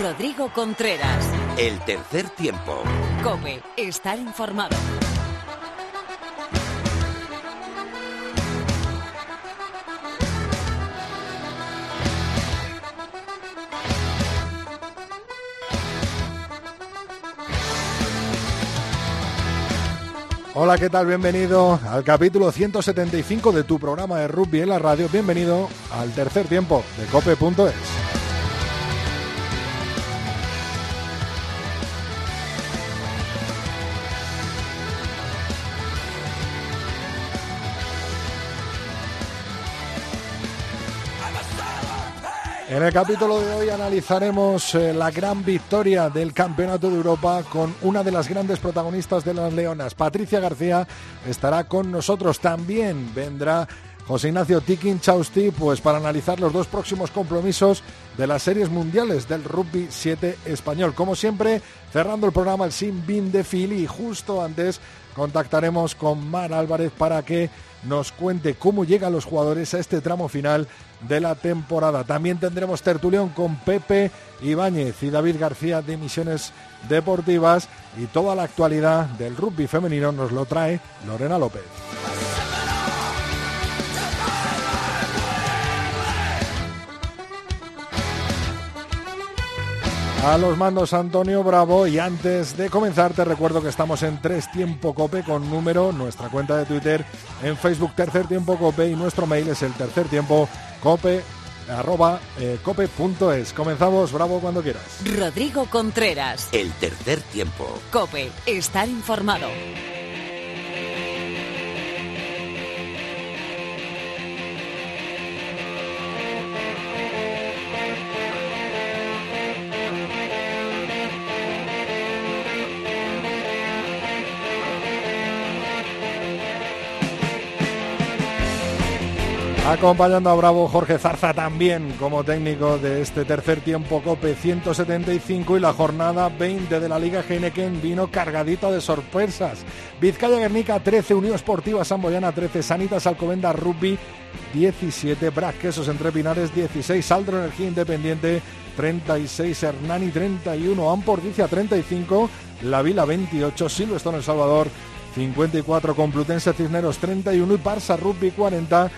Rodrigo Contreras. El tercer tiempo. Cope, estar informado. Hola, ¿qué tal? Bienvenido al capítulo 175 de tu programa de rugby en la radio. Bienvenido al tercer tiempo de cope.es. En el capítulo de hoy analizaremos eh, la gran victoria del Campeonato de Europa con una de las grandes protagonistas de las Leonas. Patricia García estará con nosotros. También vendrá José Ignacio Tikin Chausti pues para analizar los dos próximos compromisos de las series mundiales del rugby 7 español. Como siempre, cerrando el programa el Sin Bin de Fili justo antes contactaremos con Mar Álvarez para que nos cuente cómo llegan los jugadores a este tramo final de la temporada. También tendremos tertulión con Pepe Ibáñez y David García de Misiones Deportivas y toda la actualidad del rugby femenino nos lo trae Lorena López. A los mandos Antonio Bravo y antes de comenzar te recuerdo que estamos en Tres Tiempo Cope con número, nuestra cuenta de Twitter en Facebook Tercer Tiempo Cope y nuestro mail es el tercer tiempo cope arroba eh, cope.es. Comenzamos, Bravo, cuando quieras. Rodrigo Contreras. El tercer tiempo. Cope, estar informado. Acompañando a Bravo Jorge Zarza también como técnico de este tercer tiempo COPE 175 y la jornada 20 de la Liga Geneken vino cargadita de sorpresas. Vizcaya Guernica 13, Unión Esportiva Samboyana 13, Sanitas Alcobenda Rugby 17, Brac Quesos Entre Pinares 16, Aldro Energía Independiente 36, Hernani 31, Ampordicia 35, La Vila 28, Silvestre El Salvador 54, Complutense Cisneros 31 y Barça Rugby 40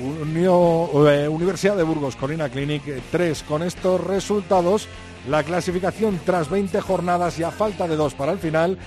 eh, Universidad de Burgos, Colina Clinic 3. Eh, Con estos resultados, la clasificación tras 20 jornadas y a falta de dos para el final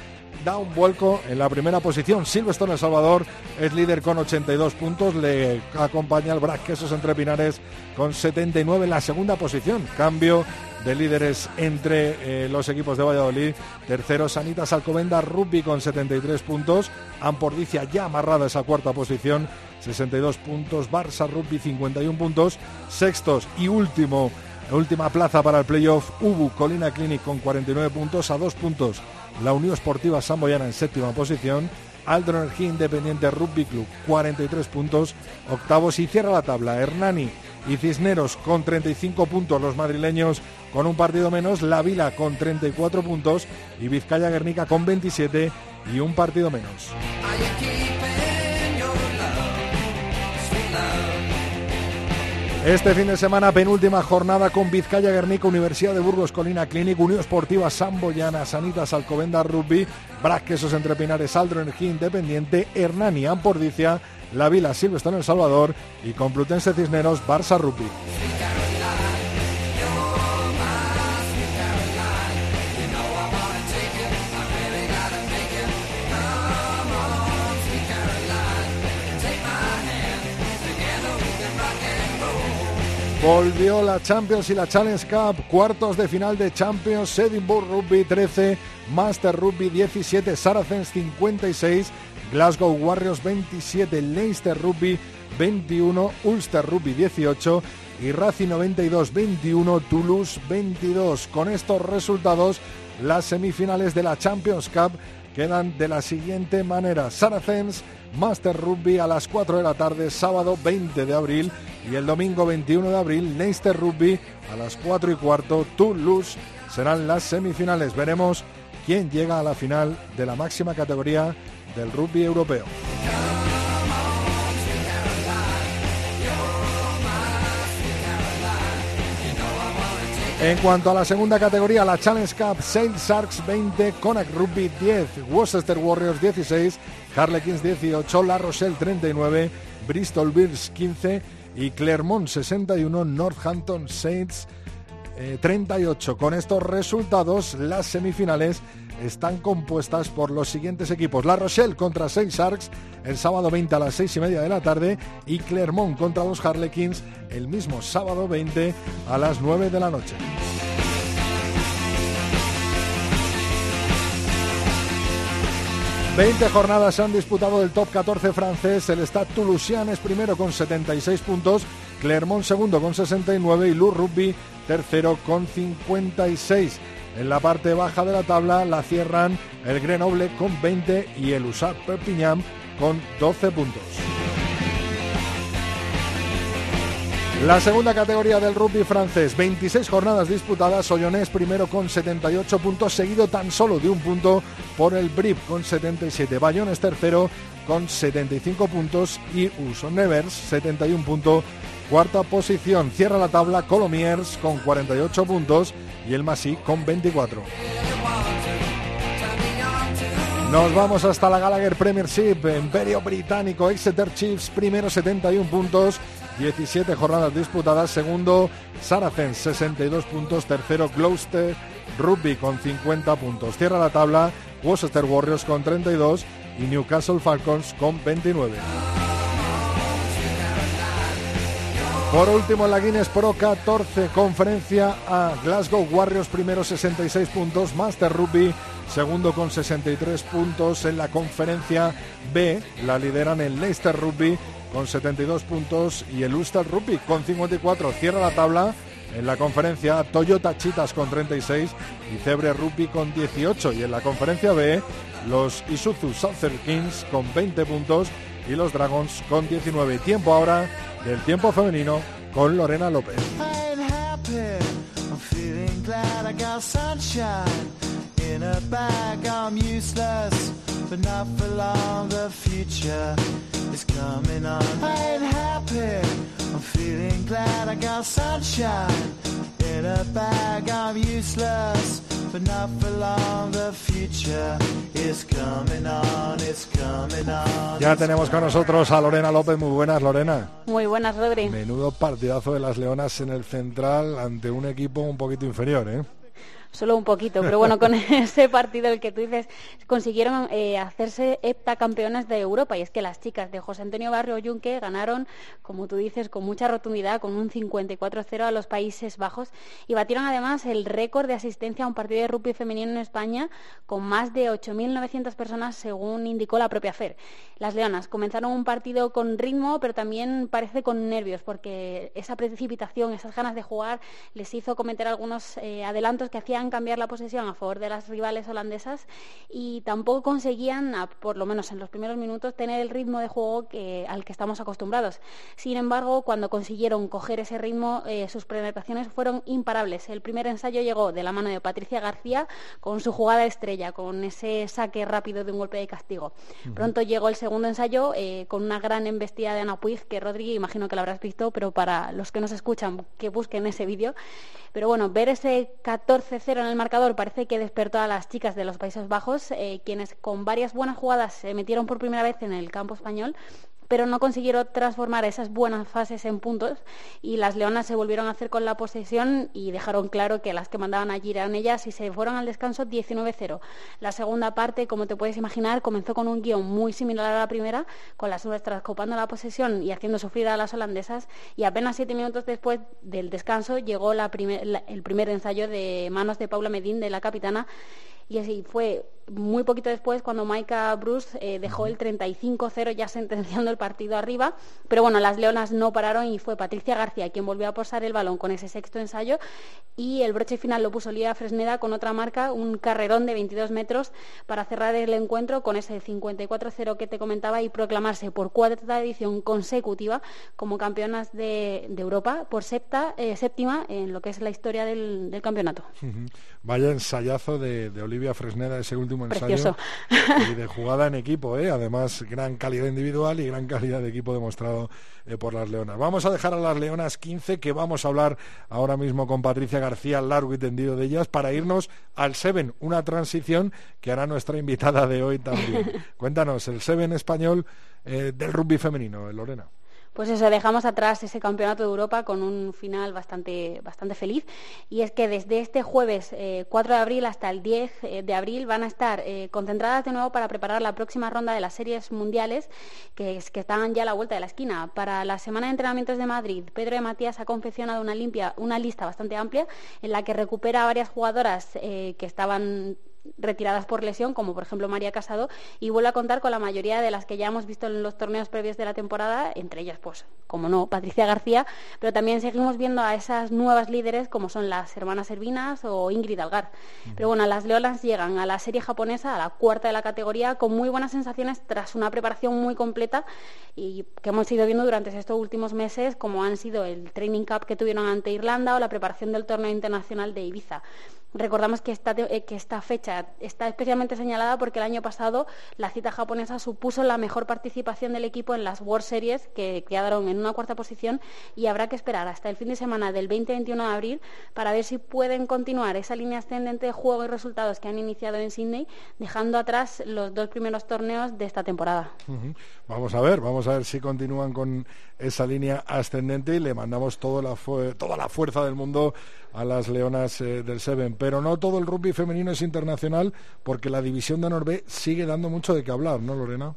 da un vuelco en la primera posición. Silvestre El Salvador es líder con 82 puntos, le acompaña el Brac Entre Pinares con 79 en la segunda posición. Cambio de líderes entre eh, los equipos de Valladolid. Tercero, Sanitas Alcobenda Rugby con 73 puntos. Ampordicia ya amarrada esa cuarta posición, 62 puntos. Barça Rugby 51 puntos. Sextos y último, última plaza para el playoff. Ubu Colina Clinic con 49 puntos a dos puntos. La Unión Esportiva Samboyana en séptima posición. Aldro Energía Independiente Rugby Club 43 puntos. Octavos y cierra la tabla. Hernani y Cisneros con 35 puntos los madrileños con un partido menos, La Vila con 34 puntos y Vizcaya Guernica con 27 y un partido menos. Este fin de semana, penúltima jornada con Vizcaya Guernica, Universidad de Burgos, Colina Clinic, Unión Esportiva Samboyana, Sanitas Alcobenda Rugby, Brasquesos Entre Pinares, Aldro Energía Independiente, Hernani Ampordicia, La Vila Silvestre en El Salvador y Complutense Cisneros, Barça Rugby. Volvió la Champions y la Challenge Cup, cuartos de final de Champions, Edinburgh Rugby 13, Master Rugby 17, Saracens 56, Glasgow Warriors 27, Leicester Rugby 21, Ulster Rugby 18 y Racing 92 21, Toulouse 22. Con estos resultados, las semifinales de la Champions Cup quedan de la siguiente manera. Saracens, Master Rugby a las 4 de la tarde, sábado 20 de abril y el domingo 21 de abril, Leicester Rugby a las 4 y cuarto, Toulouse serán las semifinales. Veremos quién llega a la final de la máxima categoría del rugby europeo. En cuanto a la segunda categoría, la Challenge Cup, Saint Sharks 20, Connacht Rugby 10, Worcester Warriors 16, Harlequins 18, La Rochelle 39, Bristol Bears 15 y Clermont 61, Northampton Saints 38. Eh, Con estos resultados, las semifinales están compuestas por los siguientes equipos. La Rochelle contra Sharks el sábado 20 a las 6 y media de la tarde y Clermont contra los Harlequins el mismo sábado 20 a las 9 de la noche. 20 jornadas se han disputado del top 14 francés. El Stade Toulousain es primero con 76 puntos, Clermont segundo con 69 y Lou Rugby tercero con 56. En la parte baja de la tabla la cierran el Grenoble con 20 y el USAP Perpignan con 12 puntos. La segunda categoría del rugby francés, 26 jornadas disputadas, Soyonés primero con 78 puntos, seguido tan solo de un punto por el Brip con 77, Bayonnes tercero con 75 puntos y Uson Nevers 71 puntos Cuarta posición cierra la tabla Colomiers con 48 puntos y el Masí con 24. Nos vamos hasta la Gallagher Premiership, Imperio Británico, Exeter Chiefs, primero 71 puntos, 17 jornadas disputadas, segundo Saracens 62 puntos, tercero Gloucester Rugby con 50 puntos. Cierra la tabla Worcester Warriors con 32 y Newcastle Falcons con 29. Por último, en la Guinness Pro 14, conferencia a Glasgow Warriors, primero 66 puntos, Master Rugby, segundo con 63 puntos en la conferencia B, la lideran el Leicester Rugby con 72 puntos y el Ulster Rugby con 54. Cierra la tabla en la conferencia Toyota Chitas con 36 y Cebre Rugby con 18. Y en la conferencia B, los Isuzu Southern Kings con 20 puntos y los Dragons con 19. Tiempo ahora del tiempo femenino con Lorena López. In a bag, I'm useless, but not for long. The future is coming on. I ain't happy, I'm feeling glad I got sunshine. In a bag, I'm useless. Ya tenemos con nosotros a Lorena López. Muy buenas, Lorena. Muy buenas, Rodri. Menudo partidazo de las Leonas en el central ante un equipo un poquito inferior, ¿eh? Solo un poquito, pero bueno, con ese partido el que tú dices, consiguieron eh, hacerse heptacampeonas de Europa y es que las chicas de José Antonio Barrio Yunque ganaron, como tú dices, con mucha rotundidad, con un 54-0 a los Países Bajos y batieron además el récord de asistencia a un partido de rugby femenino en España con más de 8.900 personas según indicó la propia FER. Las Leonas comenzaron un partido con ritmo, pero también parece con nervios porque esa precipitación, esas ganas de jugar les hizo cometer algunos eh, adelantos que hacían cambiar la posesión a favor de las rivales holandesas y tampoco conseguían, por lo menos en los primeros minutos, tener el ritmo de juego que, al que estamos acostumbrados. Sin embargo, cuando consiguieron coger ese ritmo, eh, sus penetraciones fueron imparables. El primer ensayo llegó de la mano de Patricia García con su jugada estrella, con ese saque rápido de un golpe de castigo. Pronto llegó el segundo ensayo eh, con una gran embestida de Ana Puig, que Rodri, imagino que la habrás visto, pero para los que nos escuchan, que busquen ese vídeo. Pero bueno, ver ese 14-0 en el marcador parece que despertó a las chicas de los Países Bajos, eh, quienes con varias buenas jugadas se metieron por primera vez en el campo español pero no consiguieron transformar esas buenas fases en puntos y las leonas se volvieron a hacer con la posesión y dejaron claro que las que mandaban allí eran ellas y se fueron al descanso 19-0. La segunda parte, como te puedes imaginar, comenzó con un guion muy similar a la primera, con las nuestras copando la posesión y haciendo sufrir a las holandesas y apenas siete minutos después del descanso llegó el primer ensayo de manos de Paula Medín, de la capitana, y así fue muy poquito después cuando Maika Bruce eh, dejó el 35-0 ya sentenciando el partido arriba, pero bueno, las leonas no pararon y fue Patricia García quien volvió a posar el balón con ese sexto ensayo. Y el broche final lo puso Lía Fresneda con otra marca, un carrerón de 22 metros para cerrar el encuentro con ese 54-0 que te comentaba y proclamarse por cuarta edición consecutiva como campeonas de, Europa por eh, séptima en lo que es la historia del, campeonato. Vaya ensayazo de, de Olivia Fresneda ese último último Precioso. ensayo y de jugada en equipo, ¿eh? además gran calidad individual y gran calidad de equipo demostrado eh, por las Leonas. Vamos a dejar a las Leonas 15 que vamos a hablar ahora mismo con Patricia García largo y tendido de ellas para irnos al Seven, una transición que hará nuestra invitada de hoy también. Cuéntanos, el Seven español eh, del rugby femenino, Lorena. Pues eso, dejamos atrás ese campeonato de Europa con un final bastante, bastante feliz. Y es que desde este jueves 4 eh, de abril hasta el 10 eh, de abril van a estar eh, concentradas de nuevo para preparar la próxima ronda de las series mundiales que, que están ya a la vuelta de la esquina. Para la semana de entrenamientos de Madrid, Pedro de Matías ha confeccionado una, limpia, una lista bastante amplia en la que recupera a varias jugadoras que estaban retiradas por lesión, como por ejemplo María Casado, y vuelve a contar con la mayoría de las que ya hemos visto en los torneos previos de la temporada, entre ellas, pues, como no, Patricia García, pero también seguimos viendo a esas nuevas líderes como son las hermanas Servinas o Ingrid Algar. Pero bueno, las Leolas llegan a la serie japonesa, a la cuarta de la categoría, con muy buenas sensaciones tras una preparación muy completa y que hemos ido viendo durante estos últimos meses, como han sido el Training Cup que tuvieron ante Irlanda o la preparación del torneo internacional de Ibiza. Recordamos que esta, eh, que esta fecha está especialmente señalada porque el año pasado la cita japonesa supuso la mejor participación del equipo en las World Series, que quedaron en una cuarta posición, y habrá que esperar hasta el fin de semana del 20-21 de abril para ver si pueden continuar esa línea ascendente de juego y resultados que han iniciado en Sydney, dejando atrás los dos primeros torneos de esta temporada. Vamos a ver, vamos a ver si continúan con esa línea ascendente y le mandamos toda la, toda la fuerza del mundo a las leonas eh, del Seven. Pero no todo el rugby femenino es internacional porque la división de Norbe sigue dando mucho de qué hablar, ¿no, Lorena?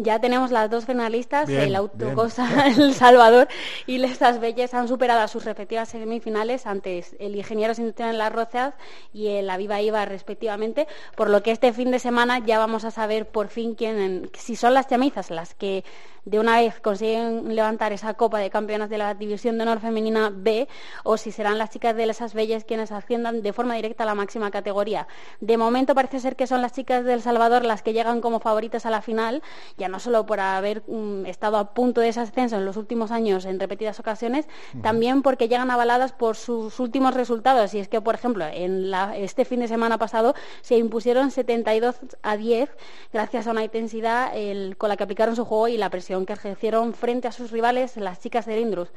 Ya tenemos las dos finalistas, el Autocosa El Salvador y Lesas Belles han superado a sus respectivas semifinales ante el Ingeniero Industrial en Las Rozas y el Aviva Iba respectivamente, por lo que este fin de semana ya vamos a saber por fin quién, si son las chamizas las que de una vez consiguen levantar esa Copa de Campeonas de la División de Honor Femenina B o si serán las chicas de esas Bellas quienes asciendan de forma directa a la máxima categoría. De momento parece ser que son las chicas del Salvador las que llegan como favoritas a la final, ya no solo por haber mm, estado a punto de ese ascenso en los últimos años en repetidas ocasiones, también porque llegan avaladas por sus últimos resultados. Y es que, por ejemplo, en este fin de semana pasado se impusieron 72 a 10 gracias a una intensidad con la que aplicaron su juego y la presión que ejercieron frente a sus rivales las chicas de Lindrus.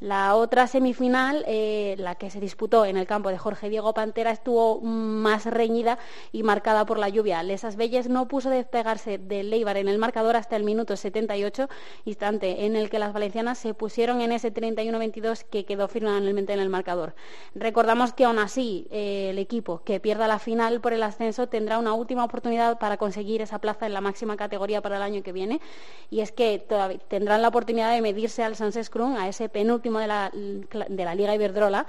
La otra semifinal, eh, la que se disputó en el campo de Jorge Diego Pantera, estuvo más reñida y marcada por la lluvia. Lesas Belles no puso despegarse del Leibar en el marcador hasta el minuto 78, instante en el que las valencianas se pusieron en ese 31-22 que quedó finalmente en el marcador. Recordamos que aún así eh, el equipo que pierda la final por el ascenso tendrá una última oportunidad para conseguir esa plaza en la máxima categoría para el año que viene y es que tendrán la oportunidad de medirse al Sans Scrum, a ese penúltimo de la, de la Liga Iberdrola,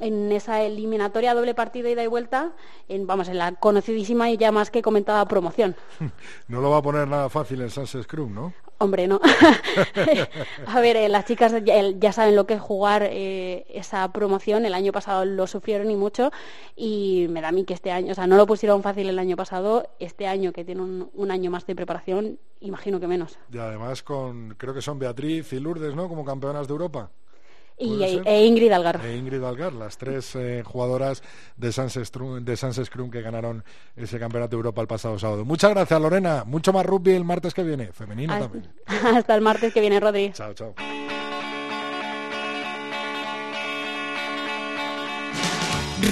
en esa eliminatoria doble partido ida y vuelta, en, vamos, en la conocidísima y ya más que comentada promoción. No lo va a poner nada fácil el Sans Scrum, ¿no? Hombre, no. a ver, eh, las chicas ya, saben lo que es jugar eh, esa promoción. El año pasado lo sufrieron y mucho. Y me da a mí que este año, o sea, no lo pusieron fácil el año pasado. Este año, que tiene un, año más de preparación, imagino que menos. Y además con, creo que son Beatriz y Lourdes, ¿no? Como campeonas de Europa. Y, e Ingrid Algar. E Ingrid Algar, las tres eh, jugadoras de Sans, de que ganaron ese campeonato de Europa el pasado sábado. Muchas gracias, Lorena. Mucho más rugby el martes que viene, femenino también. Hasta el martes que viene, Rodri. Chao, chao.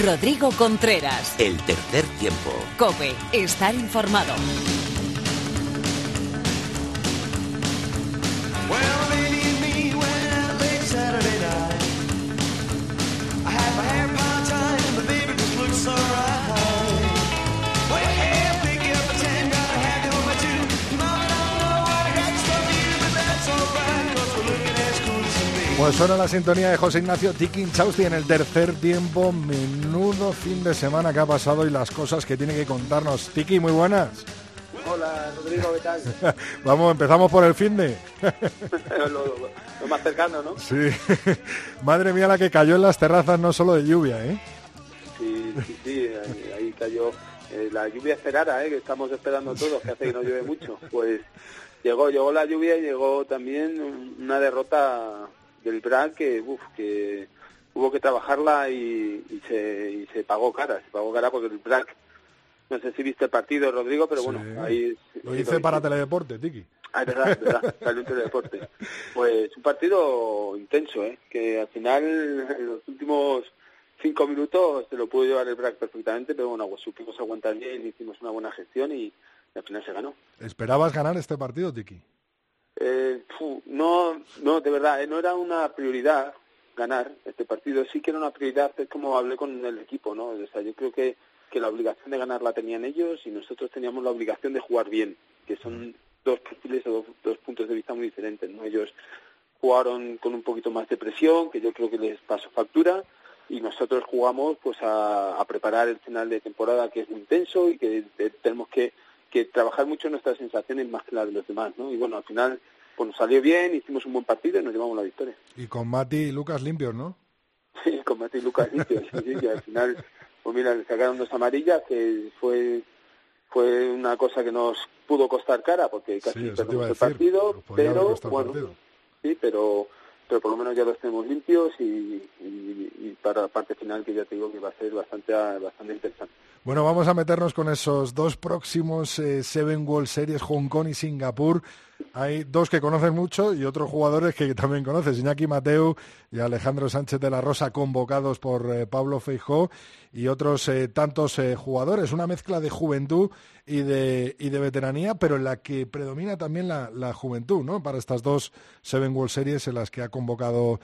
Rodrigo Contreras. El tercer tiempo. Cope, estar informado. Pues suena la sintonía de José Ignacio Tikin Chausti en el tercer tiempo. Menudo fin de semana que ha pasado y las cosas que tiene que contarnos. Tiki, muy buenas. Hola, Rodrigo, ¿qué tal? Vamos, empezamos por el fin de. lo, más cercano, ¿no? Sí. Madre mía, la que cayó en las terrazas, no solo de lluvia, ¿eh? Sí, sí, sí, ahí, cayó. Eh, la lluvia esperada, ¿eh? Que estamos esperando todos, que hace que no llueve mucho. Pues llegó, llegó la lluvia y llegó también una derrota del BRAC que, uf, que hubo que trabajarla y, se, y se pagó cara, se pagó cara porque el BRAC no sé si viste el partido, Rodrigo, pero bueno, ahí... Lo hice para Teledeporte, Tiki. Ah, es verdad, es verdad, salió Teledeporte. Pues un partido intenso, ¿eh? Que al final, en los últimos cinco minutos se lo pudo llevar el BRAC perfectamente, pero bueno, pues supimos aguantar bien, hicimos una buena gestión y, al final se ganó. ¿Esperabas ganar este partido, Tiki? Eh, no, no, de verdad, eh, no era una prioridad ganar este partido. Sí que era una prioridad, es como hablé con el equipo, ¿no? O sea, yo creo que, que la obligación de ganar la tenían ellos y nosotros teníamos la obligación de jugar bien, que son dos perfiles o dos, dos puntos de vista muy diferentes, ¿no? Ellos jugaron con un poquito más de presión, que yo creo que les pasó factura, y nosotros jugamos pues a, preparar el final de temporada que es muy intenso y que tenemos que, que, trabajar mucho nuestras sensaciones más que las de los demás, ¿no? Y bueno, al final pues nos salió bien, hicimos un buen partido y nos llevamos la victoria. Y con Mati y Lucas limpios, ¿no? Sí, con Mati y Lucas limpios, sí, sí, al final, pues mira, le sacaron dos amarillas que fue fue una cosa que nos pudo costar cara porque casi perdimos el partido, pero bueno, sí, pero pero por lo menos ya los tenemos limpios y, para la parte final que ya te digo que va a ser bastante, bastante interesante. Bueno, vamos a meternos con esos dos próximos eh, Seven World Series, Hong Kong y Singapur. Hay dos que conoces mucho y otros jugadores que también conoces, Iñaki Mateu y Alejandro Sánchez de la Rosa, convocados por eh, Pablo Feijó, y otros eh, tantos jugadores. Una mezcla de juventud y de, y de veteranía, pero en la que predomina también la, la juventud, ¿no? Para estas dos Seven World Series en las que ha convocado,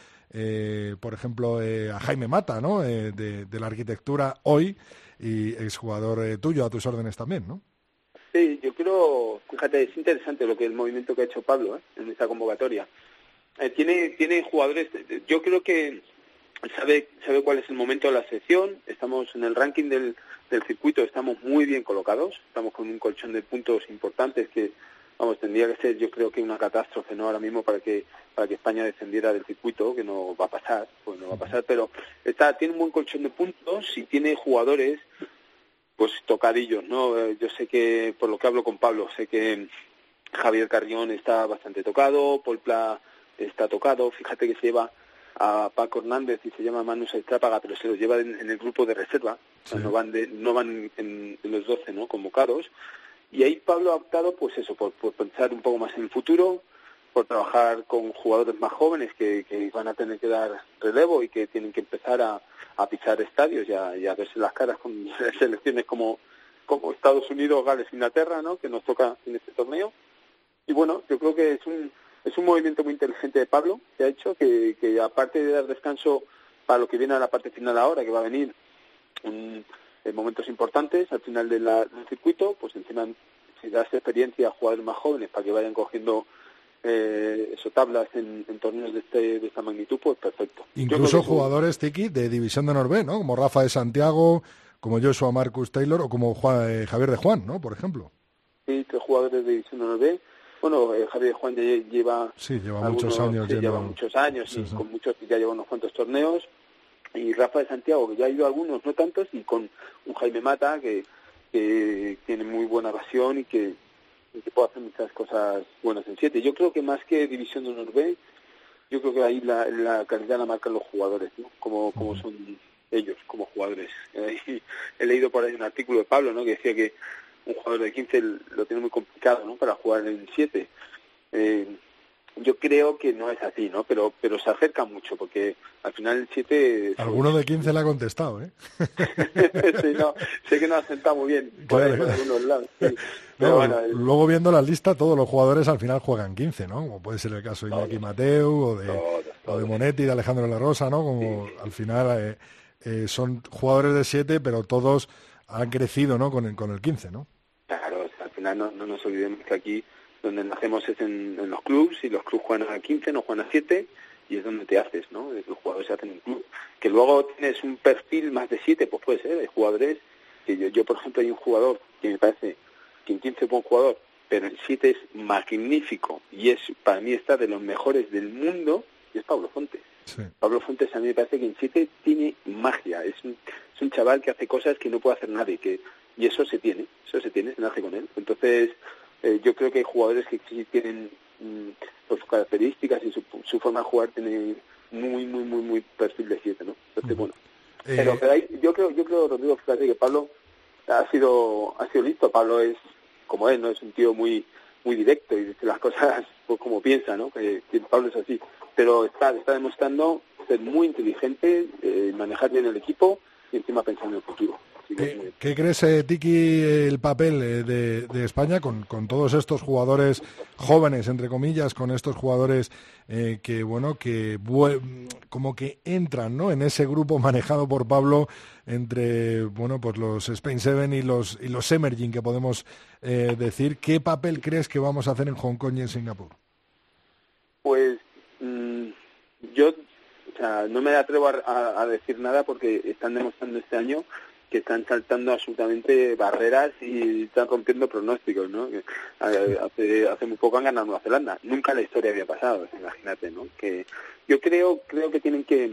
por ejemplo, a Jaime Mata, ¿no? de, de la arquitectura hoy y exjugador eh, tuyo a tus órdenes también, ¿no? Sí, yo creo, fíjate, es interesante lo que el movimiento que ha hecho Pablo ¿eh? en esta convocatoria. Eh, tiene, tiene jugadores, yo creo que sabe, sabe cuál es el momento de la sección, estamos en el ranking del, del circuito, estamos muy bien colocados, estamos con un colchón de puntos importantes que vamos, tendría que ser yo creo que una catástrofe, ¿no? Ahora mismo para que para que España descendiera del circuito, que no va a pasar, pues no va a pasar, pero está tiene un buen colchón de puntos y tiene jugadores pues tocadillos, ¿no? Eh, yo sé que por lo que hablo con Pablo, sé que Javier Carrión está bastante tocado, Polpla está tocado, fíjate que se lleva a Paco Hernández y se llama Manu Estrápaga, pero se los lleva en, el grupo de reserva, no van de, no van en, en los 12 ¿no? convocados y ahí Pablo ha optado, pues eso, por, pensar un poco más en el futuro, por trabajar con jugadores más jóvenes que, van a tener que dar relevo y que tienen que empezar a, pisar estadios y a, verse las caras con selecciones como, como Estados Unidos, Gales, Inglaterra, ¿no? que nos toca en este torneo. Y bueno, yo creo que es un, es un movimiento muy inteligente de Pablo que ha hecho, que, que aparte de dar descanso para lo que viene a la parte final ahora, que va a venir un, en momentos importantes al final del circuito, pues encima si das experiencia a jugadores más jóvenes para que vayan cogiendo eh, eso tablas en, torneos de, este, de esta magnitud, pues perfecto. Incluso jugadores, Tiki, de División de Norvé, ¿no? Como Rafa de Santiago, como Joshua Marcus Taylor o como eh, Javier de Juan, ¿no? Por ejemplo. Sí, tres jugadores de División de Norvé. Bueno, eh, Javier de Juan ya lleva... Sí, lleva muchos años. lleva muchos años y con muchos ya lleva unos cuantos torneos y Rafa de Santiago, que ya ha ido algunos, no tantos, y con un Jaime Mata que, que tiene muy buena pasión y que, puede hacer muchas cosas buenas en siete. Yo creo que más que División de Honor B, yo creo que ahí la, la calidad la marcan los jugadores, ¿no? Como, como son ellos como jugadores. he leído por ahí un artículo de Pablo, ¿no? Que decía que un jugador de 15 lo tiene muy complicado, ¿no? Para jugar en 7. Eh, yo creo que no es así, ¿no? Pero pero se acerca mucho, porque al final el 7... Alguno de 15 le ha contestado, ¿eh? sí, no, sé que no ha sentado muy bien por algunos lados. luego viendo la lista, todos los jugadores al final juegan 15, ¿no? Como puede ser el caso de Iñaki Mateu o de, o de Monetti, de Alejandro La Rosa, ¿no? Como al final eh, eh, son jugadores de 7, pero todos han crecido, ¿no? Con el, con el 15, ¿no? Claro, al final no, no nos olvidemos que aquí donde nacemos es en, los clubs y los clubs juegan a 15, no juegan a 7 y es donde te haces, ¿no? Los jugadores se hacen en club. Que luego tienes un perfil más de 7, pues puede ser, hay jugadores que yo, yo, por ejemplo, hay un jugador que me parece que en 15 es buen jugador, pero en 7 es magnífico y es para mí está de los mejores del mundo y es Pablo Fontes. Pablo Fontes a mí me parece que en 7 tiene magia, es un, es un chaval que hace cosas que no puede hacer nadie, que y eso se tiene, eso se tiene, se nace con él. Entonces, eh, yo creo que hay jugadores que sí tienen mm, sus características y su, forma de jugar tiene muy, muy, muy, muy perfil de 7, ¿no? Entonces, bueno. Eh, pero, yo creo, yo creo, Rodrigo, fíjate que Pablo ha sido ha sido listo. Pablo es como él, no es un tío muy muy directo y dice las cosas pues, como piensa, ¿no? Que, Pablo es así. Pero está está demostrando ser muy inteligente, eh, manejar bien el equipo y encima pensar en el futuro. ¿Qué, crees, eh, Tiki, el papel eh, de, España con, todos estos jugadores jóvenes, entre comillas, con estos jugadores eh, que, bueno, que como que entran, ¿no? En ese grupo manejado por Pablo entre, bueno, pues los Spain Seven y los y los Emerging, que podemos decir. ¿Qué papel crees que vamos a hacer en Hong Kong y en Singapur? Pues mm, yo o sea, no me atrevo a, decir nada porque están demostrando este año que están saltando absolutamente barreras y están rompiendo pronósticos, ¿no? hace, hace muy poco han ganado Nueva Zelanda. Nunca en la historia había pasado, imagínate, ¿no? Que yo creo, creo que tienen que,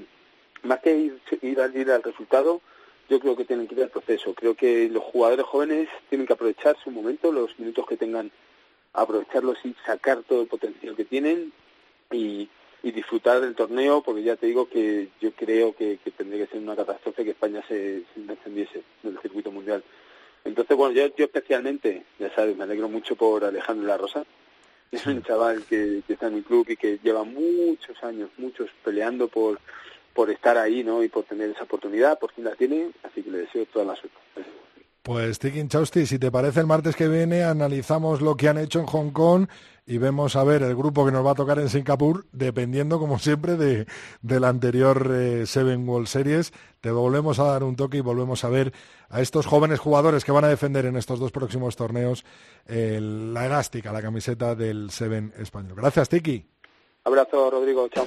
más que ir, ir, al, ir al resultado, yo creo que tienen que ir al proceso. Creo que los jugadores jóvenes tienen que aprovechar su momento, los minutos que tengan, aprovecharlos y sacar todo el potencial que tienen y y disfrutar del torneo, porque ya te digo que yo creo que, tendría que ser una catástrofe que España se, se descendiese del circuito mundial. Entonces, bueno, yo, yo especialmente, ya sabes, me alegro mucho por Alejandro La Rosa. Es un chaval que, está en mi club y que lleva muchos años, muchos peleando por, por estar ahí, ¿no? Y por tener esa oportunidad, por fin la tiene, así que le deseo toda la suerte. Pues Tikin Chausti, si te parece el martes que viene analizamos lo que han hecho en Hong Kong y vemos a ver el grupo que nos va a tocar en Singapur, dependiendo como siempre de, la anterior eh, Seven World Series. Te volvemos a dar un toque y volvemos a ver a estos jóvenes jugadores que van a defender en estos dos próximos torneos la elástica, la camiseta del Seven español. Gracias, Tiki. Abrazo, Rodrigo. Chao.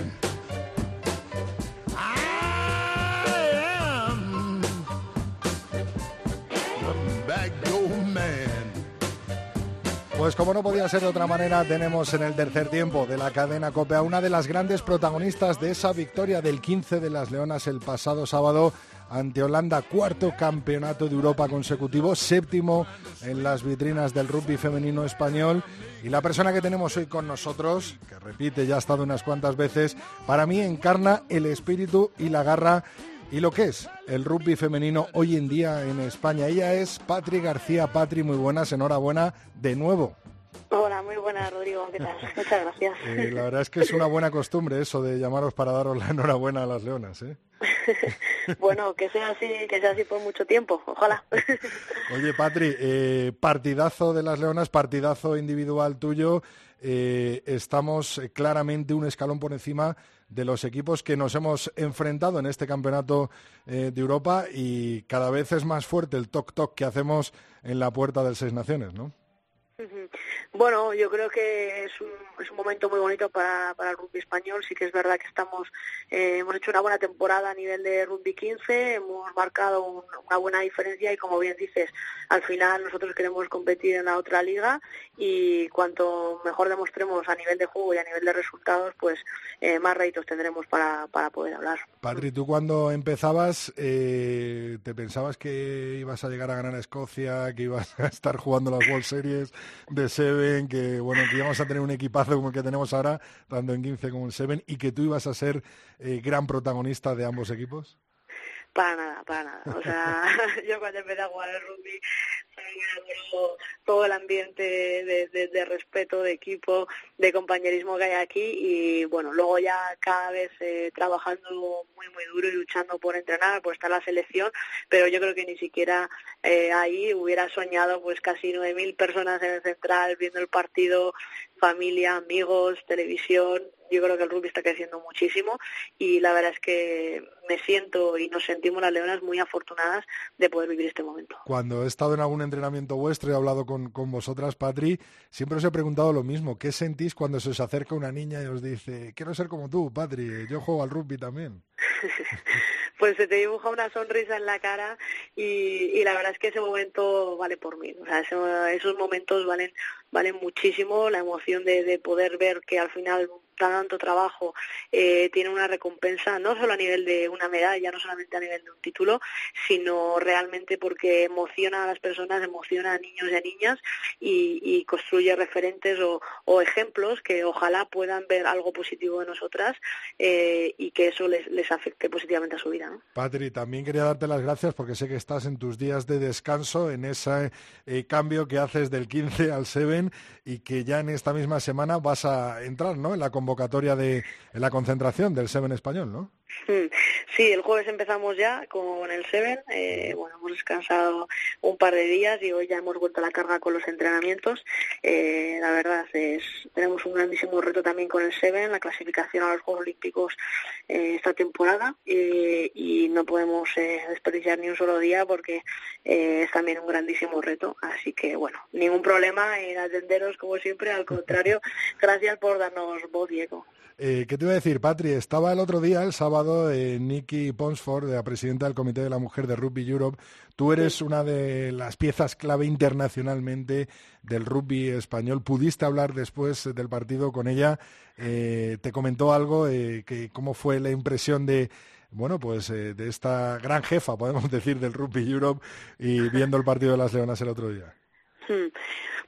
Pues como no podía ser de otra manera, tenemos en el tercer tiempo de la cadena COPE a una de las grandes protagonistas de esa victoria del 15 de las Leonas el pasado sábado ante Holanda, cuarto campeonato de Europa consecutivo, séptimo en las vitrinas del rugby femenino español. Y la persona que tenemos hoy con nosotros, que repite, ya ha estado unas cuantas veces, para mí encarna el espíritu y la garra y lo que es el rugby femenino hoy en día en España. Ella es Patri García. Patri, muy buenas, enhorabuena de nuevo. Hola, muy buena, Rodrigo. ¿Qué tal? Muchas gracias. Eh, la verdad es que es una buena costumbre eso de llamaros para daros la enhorabuena a las leonas, ¿eh? bueno, que sea así, que sea así por mucho tiempo, ojalá. Oye, Patri, eh, partidazo de las leonas, partidazo individual tuyo. Estamos claramente un escalón por encima de los equipos que nos hemos enfrentado en este campeonato de Europa y cada vez es más fuerte el toc-toc que hacemos en la puerta del Seis Naciones, ¿no? Bueno, yo creo que es un, es un momento muy bonito para, para el rugby español. Sí que es verdad que estamos eh, hemos hecho una buena temporada a nivel de rugby 15, hemos marcado una buena diferencia y como bien dices, al final nosotros queremos competir en la otra liga y cuanto mejor demostremos a nivel de juego y a nivel de resultados, pues eh, más réditos tendremos para, para poder hablar. Patri, tú cuando empezabas, eh, ¿te pensabas que ibas a llegar a ganar a Escocia, que ibas a estar jugando las World Series de Seven, que bueno, que íbamos a tener un equipazo como el que tenemos ahora, tanto en 15 como en Seven, y que tú ibas a ser eh, gran protagonista de ambos equipos? Para nada, para nada. O sea, yo cuando empecé a jugar el rugby todo, el ambiente de, de, respeto, de equipo, de compañerismo que hay aquí. Y bueno, luego ya cada vez eh, trabajando muy muy duro y luchando por entrenar, por estar la selección, pero yo creo que ni siquiera eh, ahí hubiera soñado pues casi 9.000 personas en el central viendo el partido, familia, amigos, televisión, yo creo que el rugby está creciendo muchísimo y la verdad es que me siento y nos sentimos las leonas muy afortunadas de poder vivir este momento. Cuando he estado en algún entrenamiento vuestro y he hablado con, con vosotras, Patri, siempre os he preguntado lo mismo. ¿Qué sentís cuando se os acerca una niña y os dice, quiero ser como tú, Patri, yo juego al rugby también? pues se te dibuja una sonrisa en la cara y, y, la verdad es que ese momento vale por mí. O sea, esos momentos valen vale muchísimo la emoción de, de poder ver que al final tanto trabajo eh, tiene una recompensa no solo a nivel de una medalla, no solamente a nivel de un título, sino realmente porque emociona a las personas, emociona a niños y a niñas y, construye referentes o, ejemplos que ojalá puedan ver algo positivo de nosotras eh, y que eso les, afecte positivamente a su vida. Patri, también quería darte las gracias porque sé que estás en tus días de descanso, en ese eh, cambio que haces del 15 al 7 y que ya en esta misma semana vas a entrar ¿no? en la convocatoria de la concentración del Seven español, ¿no? Sí, el jueves empezamos ya con el Seven. Eh, bueno, hemos descansado un par de días y hoy ya hemos vuelto a la carga con los entrenamientos. Eh, la verdad es tenemos un grandísimo reto también con el Seven, la clasificación a los Juegos Olímpicos eh, esta temporada y no podemos desperdiciar ni un solo día porque es también un grandísimo reto. Así que bueno, ningún problema en atenderos como siempre. Al contrario, gracias por darnos voz eco. Eh, ¿Qué te iba a decir, Patri? Estaba el otro día, el sábado, eh, Nikki Ponsford, la presidenta del Comité de la Mujer de Rugby Europe. Tú eres una de las piezas clave internacionalmente del rugby español. ¿Pudiste hablar después del partido con ella? Eh, ¿Te comentó algo? que, ¿Cómo fue la impresión de, bueno, pues de esta gran jefa, podemos decir, del Rugby Europe y viendo el partido de las Leonas el otro día? Hmm.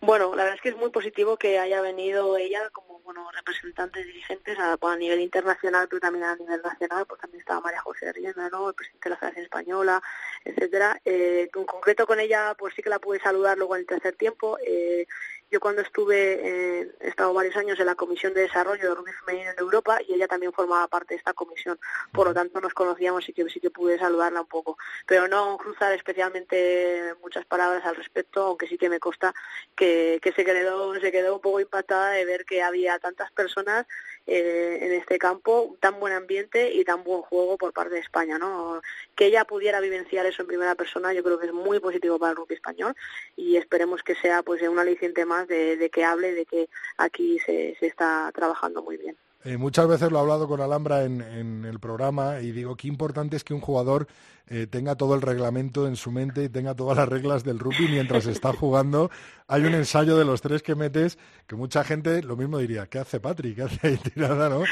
Bueno, la verdad es que es muy positivo que haya venido ella como bueno representantes dirigentes a, a, nivel internacional, pero también a nivel nacional, pues también estaba María José Rienda, ¿no? el presidente de la Federación Española, etcétera. Eh, en concreto con ella, pues sí que la pude saludar luego en el tercer tiempo. Eh, yo cuando estuve, eh, he estado varios años en la Comisión de Desarrollo de Rugby Femenino en Europa y ella también formaba parte de esta comisión. Por lo tanto, nos conocíamos y que sí que pude saludarla un poco. Pero no cruzar especialmente muchas palabras al respecto, aunque sí que me consta que, que se, quedó, se quedó un poco impactada de ver que había tantas personas eh, en este campo, tan buen ambiente y tan buen juego por parte de España. ¿no? Que ella pudiera vivenciar eso en primera persona, yo creo que es muy positivo para el rugby español y esperemos que sea pues un aliciente más de, que hable de que aquí se, se está trabajando muy bien. Eh, muchas veces lo he hablado con Alhambra en, en, el programa y digo qué importante es que un jugador eh, tenga todo el reglamento en su mente y tenga todas las reglas del rugby mientras está jugando. Hay un ensayo de los tres que metes que mucha gente lo mismo diría, ¿qué hace Patrick? ¿Qué hace ahí tirada, no?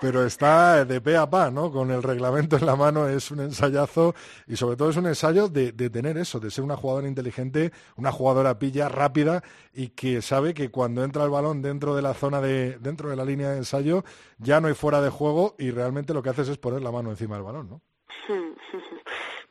Pero está de pe a pa, ¿no? Con el reglamento en la mano es un ensayazo y sobre todo es un ensayo de, de tener eso, de ser una jugadora inteligente, una jugadora pilla, rápida y que sabe que cuando entra el balón dentro de la zona de, dentro de la línea de ensayo, ya no hay fuera de juego y realmente lo que haces es poner la mano encima del balón, ¿no?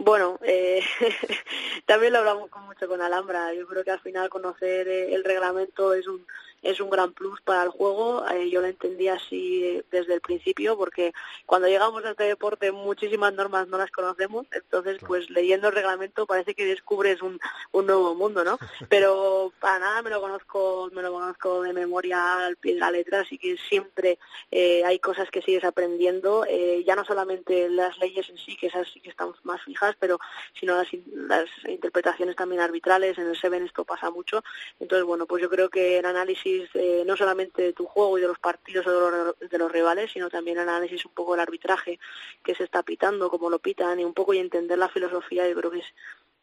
Bueno, eh, también lo hablamos con mucho con Alhambra. Yo creo que al final conocer eh, el reglamento es un es un gran plus para el juego. Eh, yo lo entendí así eh, desde el principio porque cuando llegamos a este deporte muchísimas normas no las conocemos, entonces pues leyendo el reglamento parece que descubres un, un nuevo mundo, ¿no? Pero para nada me lo conozco, me lo conozco de memoria al pie de la letra, así que siempre eh, hay cosas que sigues aprendiendo, ya no solamente las leyes en sí, que esas sí que están más fijas, pero sino las, las interpretaciones también arbitrales, en el Seven esto pasa mucho, entonces bueno, pues yo creo que el análisis eh, no solamente de tu juego y de los partidos o de los, de los, rivales, sino también análisis un poco del arbitraje que se está pitando, cómo lo pitan y un poco y entender la filosofía, yo creo que es,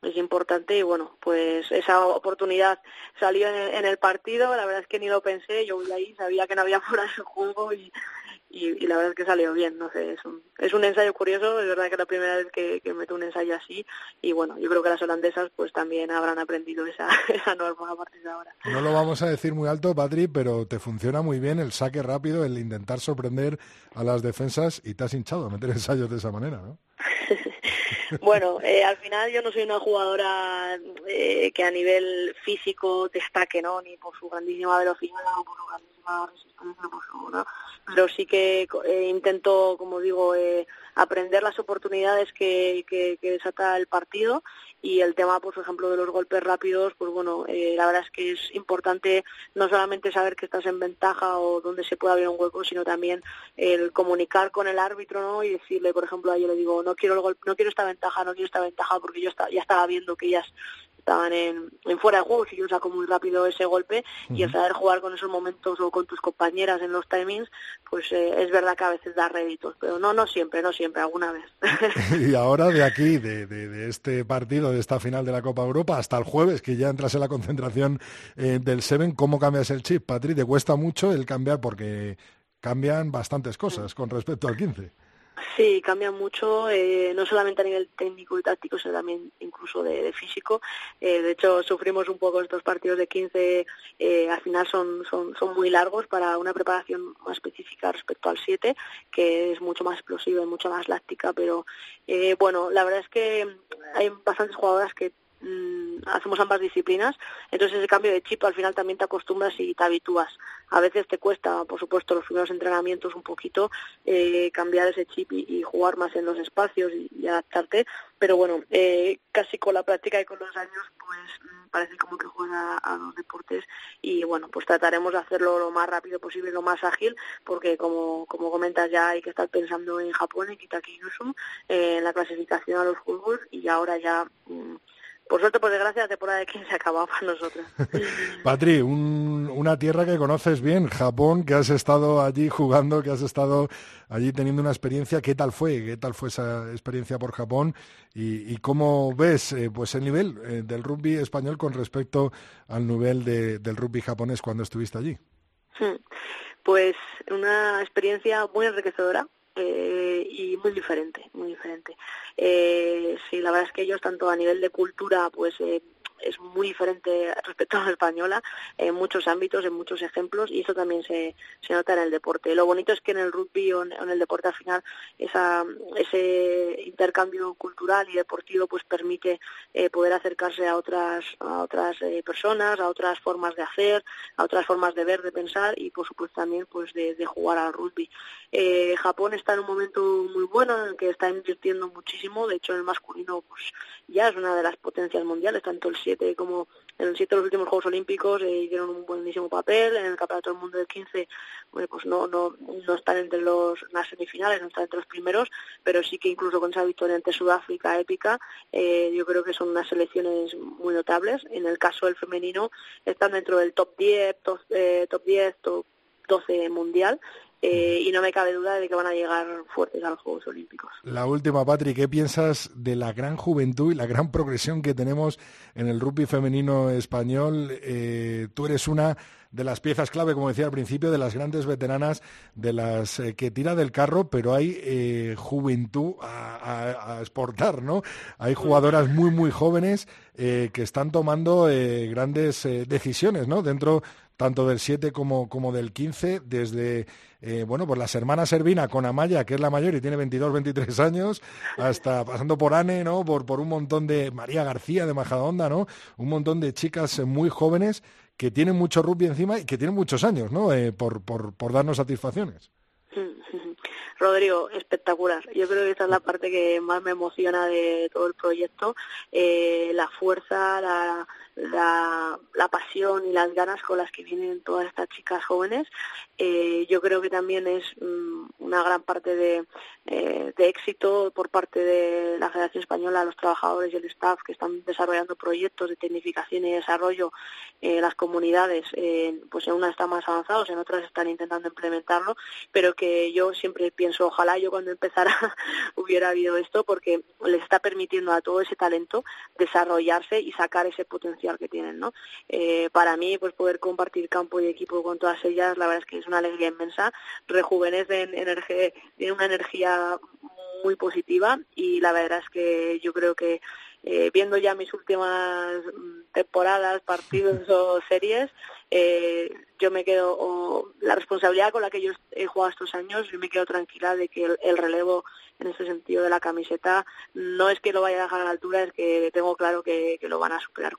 es importante. Y bueno, pues esa oportunidad salió en el, partido, la verdad es que ni lo pensé, yo voy ahí, sabía que no había fuera ese juego y, y, la verdad es que salió bien, no sé, es un, es un ensayo curioso, es verdad que es la primera vez que, que meto un ensayo así y bueno, yo creo que las holandesas pues también habrán aprendido esa, esa norma a partir de ahora. No lo vamos a decir muy alto, Patri, pero te funciona muy bien el saque rápido, el intentar sorprender a las defensas y te has hinchado a meter ensayos de esa manera, ¿no? bueno, eh, al final yo no soy una jugadora eh, que a nivel físico destaque, ¿no? Ni por su grandísima velocidad o por su grandísima resistencia, por su, ¿no? pero sí que eh, intento, como digo, eh, aprender las oportunidades que, que, desata el partido y el tema, pues, por ejemplo, de los golpes rápidos, pues bueno, eh, la verdad es que es importante no solamente saber que estás en ventaja o dónde se puede abrir un hueco, sino también el comunicar con el árbitro, ¿no? Y decirle, por ejemplo, a yo le digo, no quiero el no quiero esta ventaja, no quiero esta ventaja, porque yo ya estaba viendo que ellas estaban en, en fuera de juego, si yo saco muy rápido ese golpe y el saber jugar con esos momentos o con tus compañeras en los timings, pues eh, es verdad que a veces da réditos, pero no, no siempre, no siempre, alguna vez. y ahora de aquí, de, de, este partido, de esta final de la Copa Europa, hasta el jueves, que ya entras en la concentración eh, del Seven, ¿cómo cambias el chip, Patri? ¿Te cuesta mucho el cambiar? Porque cambian bastantes cosas con respecto al 15. Sí, cambia mucho, eh, no solamente a nivel técnico y táctico, sino también incluso de, físico. Eh, de hecho, sufrimos un poco estos partidos de 15, eh, al final son, son, son muy largos para una preparación más específica respecto al 7, que es mucho más explosiva y mucho más láctica, pero bueno, la verdad es que hay bastantes jugadoras que Mm, hacemos ambas disciplinas, entonces ese cambio de chip al final también te acostumbras y te habitúas. A veces te cuesta, por supuesto, los primeros entrenamientos un poquito eh, cambiar ese chip y, jugar más en los espacios y, adaptarte, pero bueno, eh, casi con la práctica y con los años, pues mm, parece como que juega a, los deportes y bueno, pues trataremos de hacerlo lo más rápido posible, lo más ágil, porque como, como comentas ya hay que estar pensando en Japón, en Kitaki Yusum, eh, en la clasificación a los Juegos y ahora ya... Mm, por suerte, por desgracia, la temporada de 15 se acabado para nosotros. Patri, una tierra que conoces bien, Japón, que has estado allí jugando, que has estado allí teniendo una experiencia. ¿Qué tal fue? ¿Qué tal fue esa experiencia por Japón? ¿Y, cómo ves eh, pues el nivel eh, del rugby español con respecto al nivel del rugby japonés cuando estuviste allí? Hmm. Pues una experiencia muy enriquecedora, eh, y muy diferente, muy diferente. Eh, sí, la verdad es que ellos, tanto a nivel de cultura, pues eh, es muy diferente respecto a la española en muchos ámbitos, en muchos ejemplos, y eso también se, se nota en el deporte. Lo bonito es que en el rugby o en, el deporte al final esa, ese intercambio cultural y deportivo pues permite eh, poder acercarse a otras, a otras eh, personas, a otras formas de hacer, a otras formas de ver, de pensar y por supuesto también pues de, de jugar al rugby. Eh, Japón está en un momento muy bueno en el que está invirtiendo muchísimo, de hecho en el masculino pues ya es una de las potencias mundiales, tanto el 7 como en el 7 de los últimos Juegos Olímpicos eh, hicieron un buenísimo papel, en el Campeonato del Mundo del 15 bueno, pues no, no, no están entre los, las semifinales, no están entre los primeros, pero sí que incluso con esa victoria ante Sudáfrica épica, eh, yo creo que son unas selecciones muy notables. En el caso del femenino están dentro del top 10, top, eh, top 10, top 12 mundial eh, y no me cabe duda de que van a llegar fuertes a los Juegos Olímpicos. La última, Patrick, ¿qué piensas de la gran juventud y la gran progresión que tenemos en el rugby femenino español? Eh, tú eres una de las piezas clave, como decía al principio, de las grandes veteranas, de las eh, que tira del carro, pero hay juventud a, exportar, ¿no? Hay jugadoras muy, muy jóvenes que están tomando grandes decisiones, ¿no? Dentro tanto del 7 como, como del 15, desde eh, bueno, pues las hermanas Servina con Amaya, que es la mayor y tiene 22, 23 años, hasta pasando por Ane, ¿no? Por, por un montón de María García de Majadahonda, ¿no? Un montón de chicas muy jóvenes que tienen mucho rugby encima y que tienen muchos años, ¿no? Eh, por, por, por darnos satisfacciones. Rodrigo, espectacular. Yo creo que esa es la parte que más me emociona de todo el proyecto. Eh, la fuerza, la, la, pasión y las ganas con las que vienen todas estas chicas jóvenes. Eh, yo creo que también es mm, una gran parte de, eh, de, éxito por parte de la Federación Española, los trabajadores y el staff que están desarrollando proyectos de tecnificación y desarrollo en las comunidades. pues en unas están más avanzados, en otras están intentando implementarlo, pero que yo siempre pienso, ojalá yo cuando empezara hubiera habido esto, porque les está permitiendo a todo ese talento desarrollarse y sacar ese potencial que tienen, ¿no? Eh, para mí, pues poder compartir campo y equipo con todas ellas, la verdad es que es una alegría inmensa, rejuvenecen, energía, tienen una energía muy positiva y la verdad es que yo creo que eh, viendo ya mis últimas temporadas, partidos o series, eh, yo me quedo, o la responsabilidad con la que yo he jugado estos años, yo me quedo tranquila de que el, relevo en ese sentido de la camiseta no es que lo vaya a dejar a la altura, es que tengo claro que, que lo van a superar.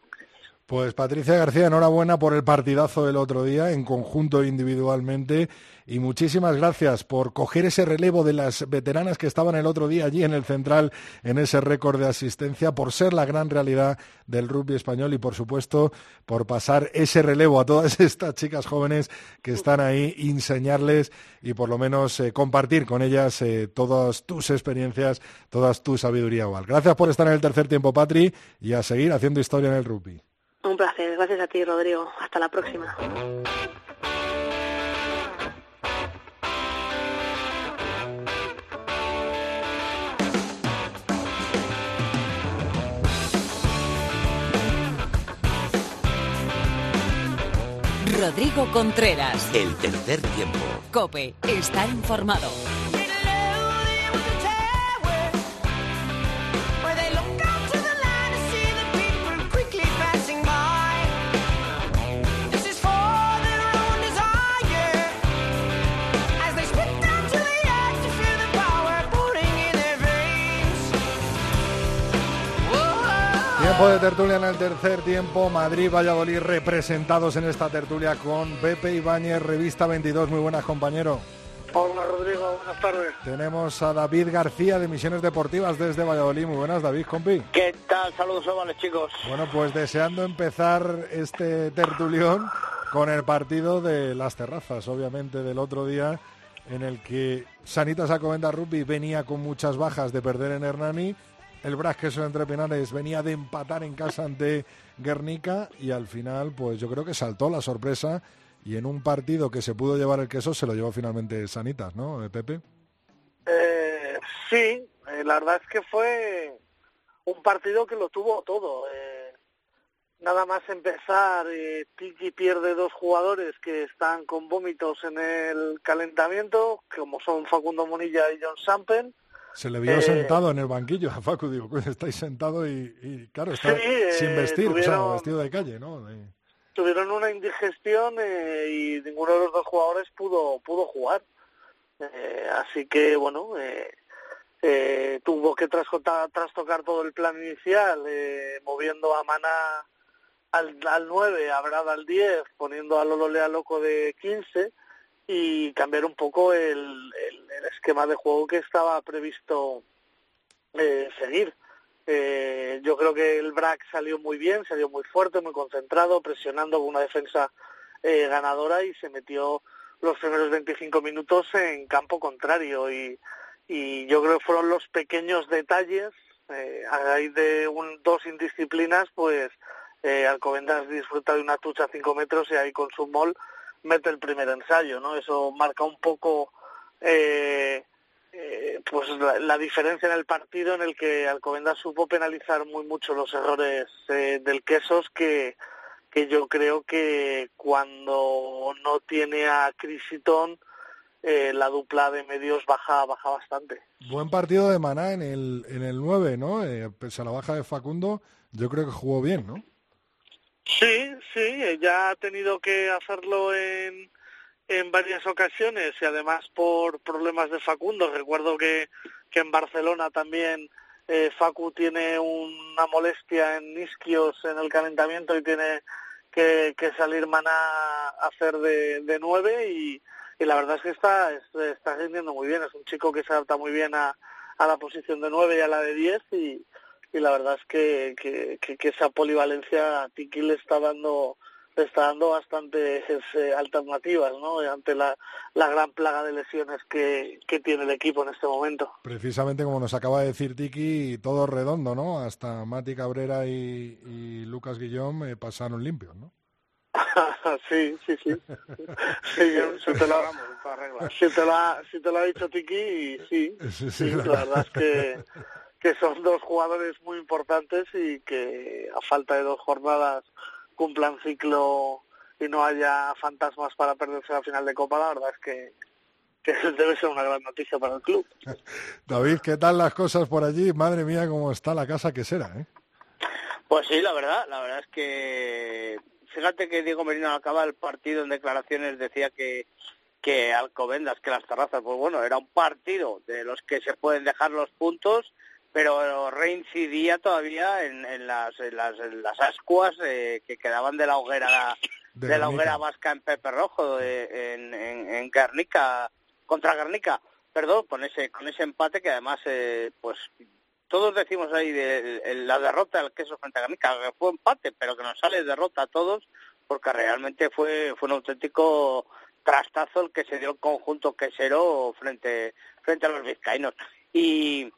Pues Patricia García, enhorabuena por el partidazo del otro día, en conjunto e individualmente, y muchísimas gracias por coger ese relevo de las veteranas que estaban el otro día allí en el central, en ese récord de asistencia, por ser la gran realidad del rugby español y, por supuesto, por pasar ese relevo a todas estas chicas jóvenes que están ahí, enseñarles y por lo menos eh, compartir con ellas eh, todas tus experiencias, toda tu sabiduría igual. Gracias por estar en el tercer tiempo, Patri, y a seguir haciendo historia en el rugby. Un placer, gracias a ti, Rodrigo. Hasta la próxima. Rodrigo Contreras. El tercer tiempo. Cope, está informado. Tiempo de tertulia en el tercer tiempo. Madrid, Valladolid representados en esta tertulia con Pepe Ibáñez, Revista 22. Muy buenas, compañero. Hola, Rodrigo. Buenas tardes. Tenemos a David García de Misiones Deportivas desde Valladolid. Muy buenas, David, compi. ¿Qué tal? Saludos, chavales, chicos. Bueno, pues deseando empezar este tertulión con el partido de las terrazas, obviamente, del otro día, en el que Sanitas Acomenda Rugby venía con muchas bajas de perder en Hernani el Bras Queso entre Penales venía de empatar en casa ante Guernica y al final, pues yo creo que saltó la sorpresa y en un partido que se pudo llevar el queso se lo llevó finalmente Sanitas, ¿no, eh, Pepe? Eh, sí, eh, la verdad es que fue un partido que lo tuvo todo. nada más empezar, Tiki pierde dos jugadores que están con vómitos en el calentamiento, como son Facundo Monilla y John Sampen se le vio eh, sentado en el banquillo a Facu, digo, pues estáis sentado y, claro, está sin vestir, o sea, vestido de calle, ¿no? Tuvieron una indigestión eh, y ninguno de los dos jugadores pudo, pudo jugar. Eh, así que, bueno, tuvo que trastocar todo el plan inicial, moviendo a Mana al, al 9, a Brad al 10, poniendo a Lolo Lea Loco de 15 y cambiar un poco el, esquema de juego que estaba previsto eh, seguir. Eh, yo creo que el BRAC salió muy bien, salió muy fuerte, muy concentrado, presionando con una defensa eh, ganadora y se metió los primeros 25 minutos en campo contrario y, y yo creo que fueron los pequeños detalles eh, a raíz de un, dos indisciplinas pues eh, Alcobendas disfruta de una tucha a 5 metros y ahí con su mol mete el primer ensayo, ¿no? Eso marca un poco eh, eh, pues la, diferencia en el partido en el que Alcobendas supo penalizar muy mucho los errores eh, del Quesos que, que yo creo que cuando no tiene a Crisitón la dupla de medios baja baja bastante. Buen partido de Maná en el, en el 9, ¿no? pese a la baja de Facundo, yo creo que jugó bien, ¿no? Sí, sí, ya ha tenido que hacerlo en, en varias ocasiones y además por problemas de Facundo. Recuerdo que, que en Barcelona también eh, Facu tiene una molestia en isquios en el calentamiento y tiene que, que salir Maná a hacer de, de nueve y, y la verdad es que está, está rindiendo muy bien. Es un chico que se adapta muy bien a, a la posición de nueve y a la de diez y, y la verdad es que, que, esa polivalencia a Tiki le está dando le está dando bastantes eh, alternativas ¿no? ante la, la, gran plaga de lesiones que, que, tiene el equipo en este momento. Precisamente como nos acaba de decir Tiki, todo redondo, ¿no? Hasta Mati Cabrera y, Lucas Guillón eh, pasaron limpios, ¿no? sí, sí, sí. sí si, te lo, si, te lo ha, si te lo ha dicho Tiki, sí, sí, sí la verdad es que que son dos jugadores muy importantes y que a falta de dos jornadas cumplan ciclo y no haya fantasmas para perderse la final de Copa, la verdad es que, que debe ser una gran noticia para el club. David, ¿qué tal las cosas por allí? Madre mía, cómo está la casa que será, ¿eh? Pues sí, la verdad, la verdad es que fíjate que Diego Merino acaba el partido en declaraciones decía que que Alcobendas, que las terrazas, pues bueno, era un partido de los que se pueden dejar los puntos pero reincidía todavía en, en, las, en, las, en las ascuas eh, que quedaban de la hoguera de, de la hoguera vasca en Pepe Rojo de, en, Guernica contra Guernica. Perdón con ese con ese empate que además eh, pues todos decimos ahí de, de, la derrota del queso frente a Guernica que fue empate pero que nos sale derrota a todos porque realmente fue fue un auténtico trastazo el que se dio el conjunto quesero frente frente a los vizcaínos. Y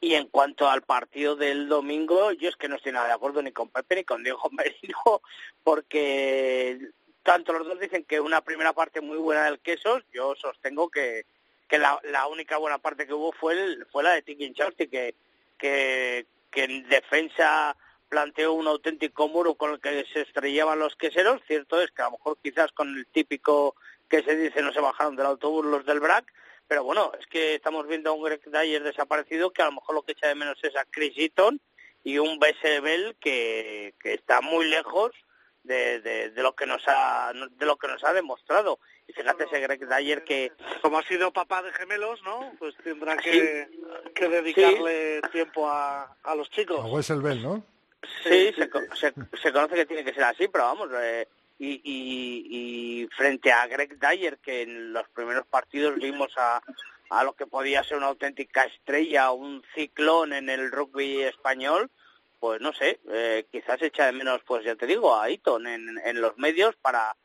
y en cuanto al partido del domingo, yo es que no estoy nada de acuerdo ni con Pepe ni con Diego Merino, porque tanto los dos dicen que una primera parte muy buena del queso, yo sostengo que, que la, la única buena parte que hubo fue, el, fue la de Tiki que, que, que en defensa planteó un auténtico muro con el que se estrellaban los queseros. Cierto es que a lo mejor quizás con el típico que se dice no se bajaron del autobús los del BRAC, pero bueno, es que estamos viendo a un Greg Dyer desaparecido que a lo mejor lo que echa de menos es a Chris Eaton y un Bessebel que, que está muy lejos de, de, de, lo que nos ha de lo que nos ha demostrado y fíjate ese Greg Dyer que como ha sido papá de gemelos no pues tendrá que, sí. que dedicarle sí. tiempo a, a los chicos a Wesselbel no sí, se, se, se, conoce que tiene que ser así pero vamos eh, y, y, frente a Greg Dyer, que en los primeros partidos vimos a, a lo que podía ser una auténtica estrella, un ciclón en el rugby español, pues no sé, eh, quizás echa de menos, pues ya te digo, a Eaton en, en los medios para,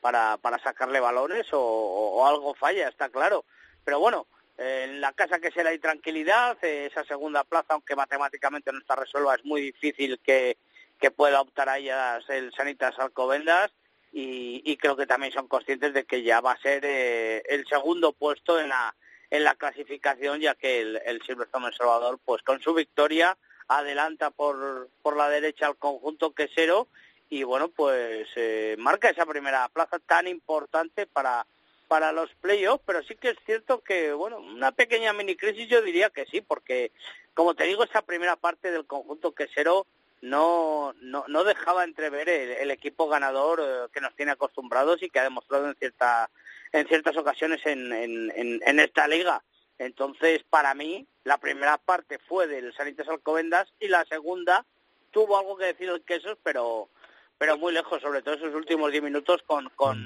para, para sacarle balones o, o, algo falla, está claro. Pero bueno, eh, en la casa que será hay tranquilidad, eh, esa segunda plaza, aunque matemáticamente no está resuelta, es muy difícil que, que pueda optar a ellas el Sanitas Alcobendas y, y, creo que también son conscientes de que ya va a ser eh, el segundo puesto en la en la clasificación ya que el, el Silverstone El Salvador pues con su victoria adelanta por por la derecha al conjunto quesero y bueno pues eh, marca esa primera plaza tan importante para para los playoffs pero sí que es cierto que bueno una pequeña mini crisis yo diría que sí porque como te digo esa primera parte del conjunto quesero no, no, no dejaba entrever el, el equipo ganador eh, que nos tiene acostumbrados y que ha demostrado en, cierta, en ciertas ocasiones en, en, en, esta liga. Entonces, para mí, la primera parte fue del Sanitas Alcobendas y la segunda tuvo algo que decir el Quesos, pero pero muy lejos, sobre todo esos últimos diez minutos con con,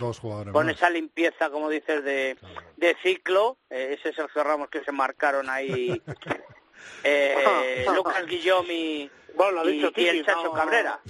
con esa limpieza, como dices, de, de ciclo, eh, ese Sergio Ramos que se marcaron ahí, eh, Lucas Guillón y, bueno, lo ha dicho y, y el Chacho no... Cabrera.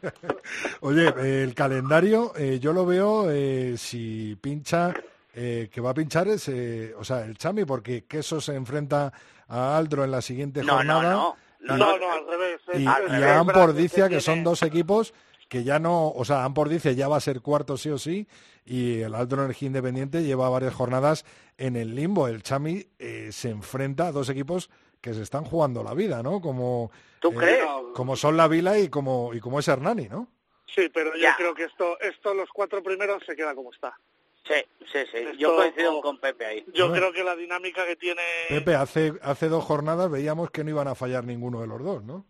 Oye, el calendario eh, yo lo veo eh, si pincha, eh, que va a pinchar es, eh, o sea, el Chami, porque Queso se enfrenta a Aldro en la siguiente no, jornada. No, no, no, no, al revés. Y, al y revés, a Ampor dice que, son dos equipos que ya no, o sea, Ampor dice ya va a ser cuarto sí o sí, y el Alto Energía Independiente lleva varias jornadas en el limbo. El Chami eh, se enfrenta a dos equipos que se están jugando la vida, ¿no? Como, ¿Tú eh, crees? como son la Vila y como, y como es Hernani, ¿no? Sí, pero yo ya. creo que esto, esto, los cuatro primeros se queda como está. Sí, sí, sí. Esto, yo coincido con Pepe ahí. Yo creo que la dinámica que tiene... Pepe, hace, hace dos jornadas veíamos que no iban a fallar ninguno de los dos, ¿no?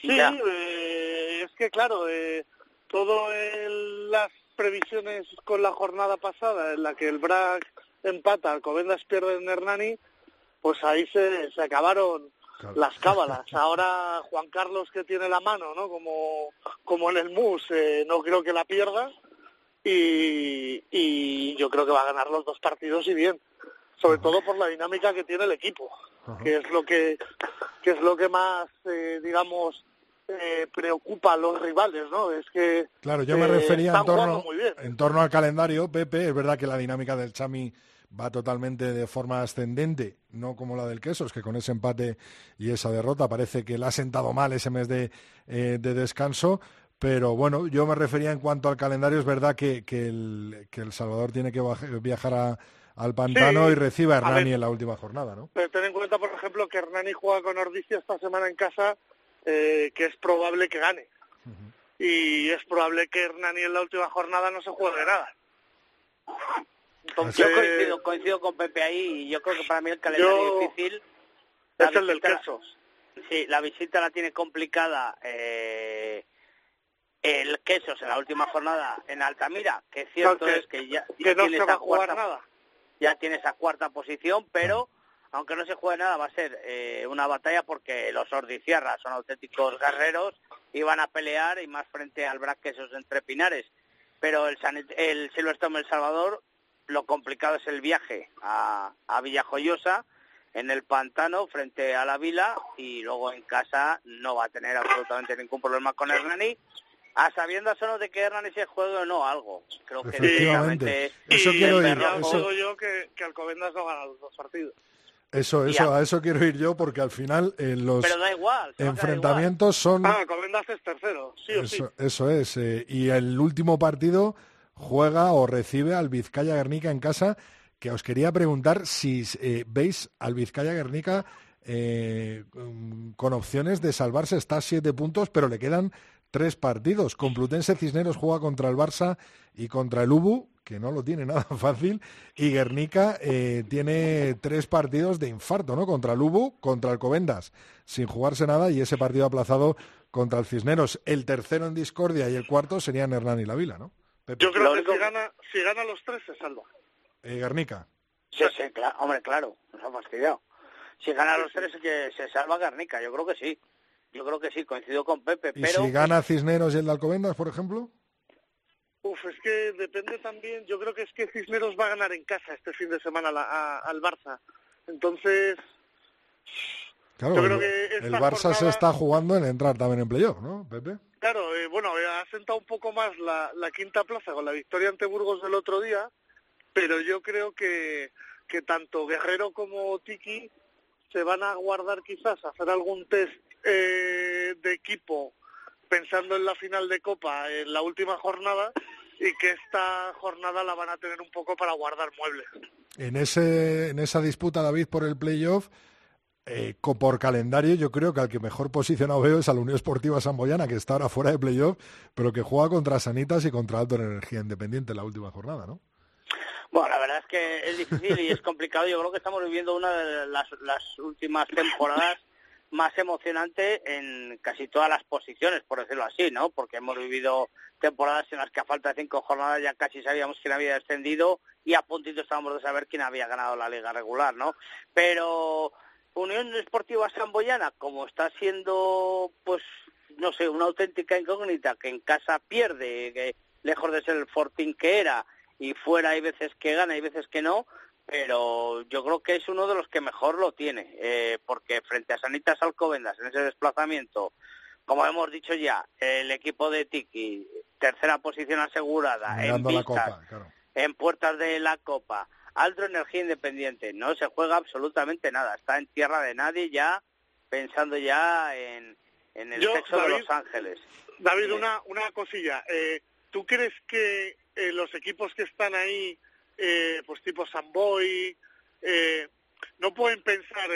Sí, eh, es que claro, eh, todo el, las previsiones con la jornada pasada en la que el BRAC empata, Alcobendas pierde en Hernani, pues ahí se, se acabaron claro. las cábalas. Ahora Juan Carlos que tiene la mano, ¿no? Como, como en el MUS, eh, no creo que la pierda y, y yo creo que va a ganar los dos partidos y bien. Sobre todo por la dinámica que tiene el equipo, que es lo que, que es lo que más, eh, digamos, eh, preocupa a los rivales, ¿no? Es que claro, yo me eh, refería en torno, en torno al calendario, Pepe. Es verdad que la dinámica del Chami va totalmente de forma ascendente, no como la del Quesos, que con ese empate y esa derrota parece que le ha sentado mal ese mes de, eh, de descanso. Pero bueno, yo me refería en cuanto al calendario, es verdad que, que, el, que el Salvador tiene que viajar a, al pantano sí, y recibe a Hernani a en la última jornada, ¿no? Pero ten en cuenta, por ejemplo, que Hernani juega con Ordicia esta semana en casa, eh, que es probable que gane. Uh -huh. Y es probable que Hernani en la última jornada no se juegue nada. Yo coincido, coincido con Pepe ahí y yo creo que para mí el calendario yo, difícil es el del queso. Sí, la visita la tiene complicada eh, el Quesos en la última jornada en Altamira, que es cierto que, es que ya, que no tiene se esa cuarta, nada. ya tiene esa cuarta posición, pero aunque no se juegue nada, va a ser eh, una batalla porque los ordicierras son auténticos guerreros y van a pelear y más frente al Braque esos entre Pinares. Pero el, el Silverstone El Salvador, lo complicado es el viaje a, a Villajoyosa, en el pantano frente a la vila y luego en casa no va a tener absolutamente ningún problema con Hernani a sabiendas solo de que Hernani se juegue o no algo. Creo que directamente eso quiero ir. Eso... yo que, que Alcobendas no gana los dos partidos. Eso, eso, a eso quiero ir yo porque al final en los enfrentamientos son... Ah, Alcobendas es tercero, sí o eso, Eso es, eh, y el último partido juega o recibe al Vizcaya Guernica en casa que os quería preguntar si eh, veis al Vizcaya Guernica eh, con opciones de salvarse, está a siete puntos, pero le quedan tres partidos. Complutense Cisneros juega contra el Barça y contra el Ubu, que no lo tiene nada fácil, y Guernica eh, tiene tres partidos de infarto, ¿no? Contra el Ubu, contra el Covendas, sin jugarse nada, y ese partido aplazado contra el Cisneros. El tercero en discordia y el cuarto serían Hernán y la Vila, ¿no? Yo creo que si gana, si gana los tres se salva eh, Garnica. Sí, sí, hombre, claro, nos ha fastidiado. Si gana los tres, que se salva Garnica, yo creo que sí. Yo creo que sí, coincido con Pepe. ¿Y si gana Cisneros y el de Alcobendas, por ejemplo? Uf, es que depende también. Yo creo que es que Cisneros va a ganar en casa este fin de semana al Barça. Entonces. Claro, yo creo que el Barça se está jugando en entrar también en playoff, ¿no, Pepe? Claro, eh, bueno, eh, ha sentado un poco más la, la quinta plaza con la victoria ante Burgos del otro día pero yo creo que, que tanto Guerrero como Tiki se van a guardar quizás a hacer algún test eh, de equipo pensando en la final de Copa en la última jornada y que esta jornada la van a tener un poco para guardar muebles. En, ese, en esa disputa, David, por el playoff, eh, por calendario, yo creo que al que mejor posicionado veo es a la Unión Esportiva Samboyana, que está ahora fuera de playoff, pero que juega contra Sanitas y contra Alto Energía Independiente en la última jornada, ¿no? Bueno, la verdad es que es difícil y es complicado. Yo creo que estamos viviendo una de las, últimas temporadas más emocionante en casi todas las posiciones, por decirlo así, ¿no? Porque hemos vivido temporadas en las que a falta de cinco jornadas ya casi sabíamos quién había descendido y a puntito estábamos de saber quién había ganado la liga regular, ¿no? Pero Unión Esportiva Samboyana, como está siendo, pues, no sé, una auténtica incógnita, que en casa pierde, que lejos de ser el Fortín que era, y fuera hay veces que gana, hay veces que no, pero yo creo que es uno de los que mejor lo tiene, eh, porque frente a Sanitas Alcobendas en ese desplazamiento, como hemos dicho ya, el equipo de Tiki, tercera posición asegurada, en en puertas de la Copa, Alto Energía Independiente, no se juega absolutamente nada, está en tierra de nadie ya, pensando ya en, en el sexo de Los Ángeles. David, una, una cosilla, eh, ¿tú crees que eh, los equipos que están ahí, eh, pues tipo Samboy, eh, no pueden pensar,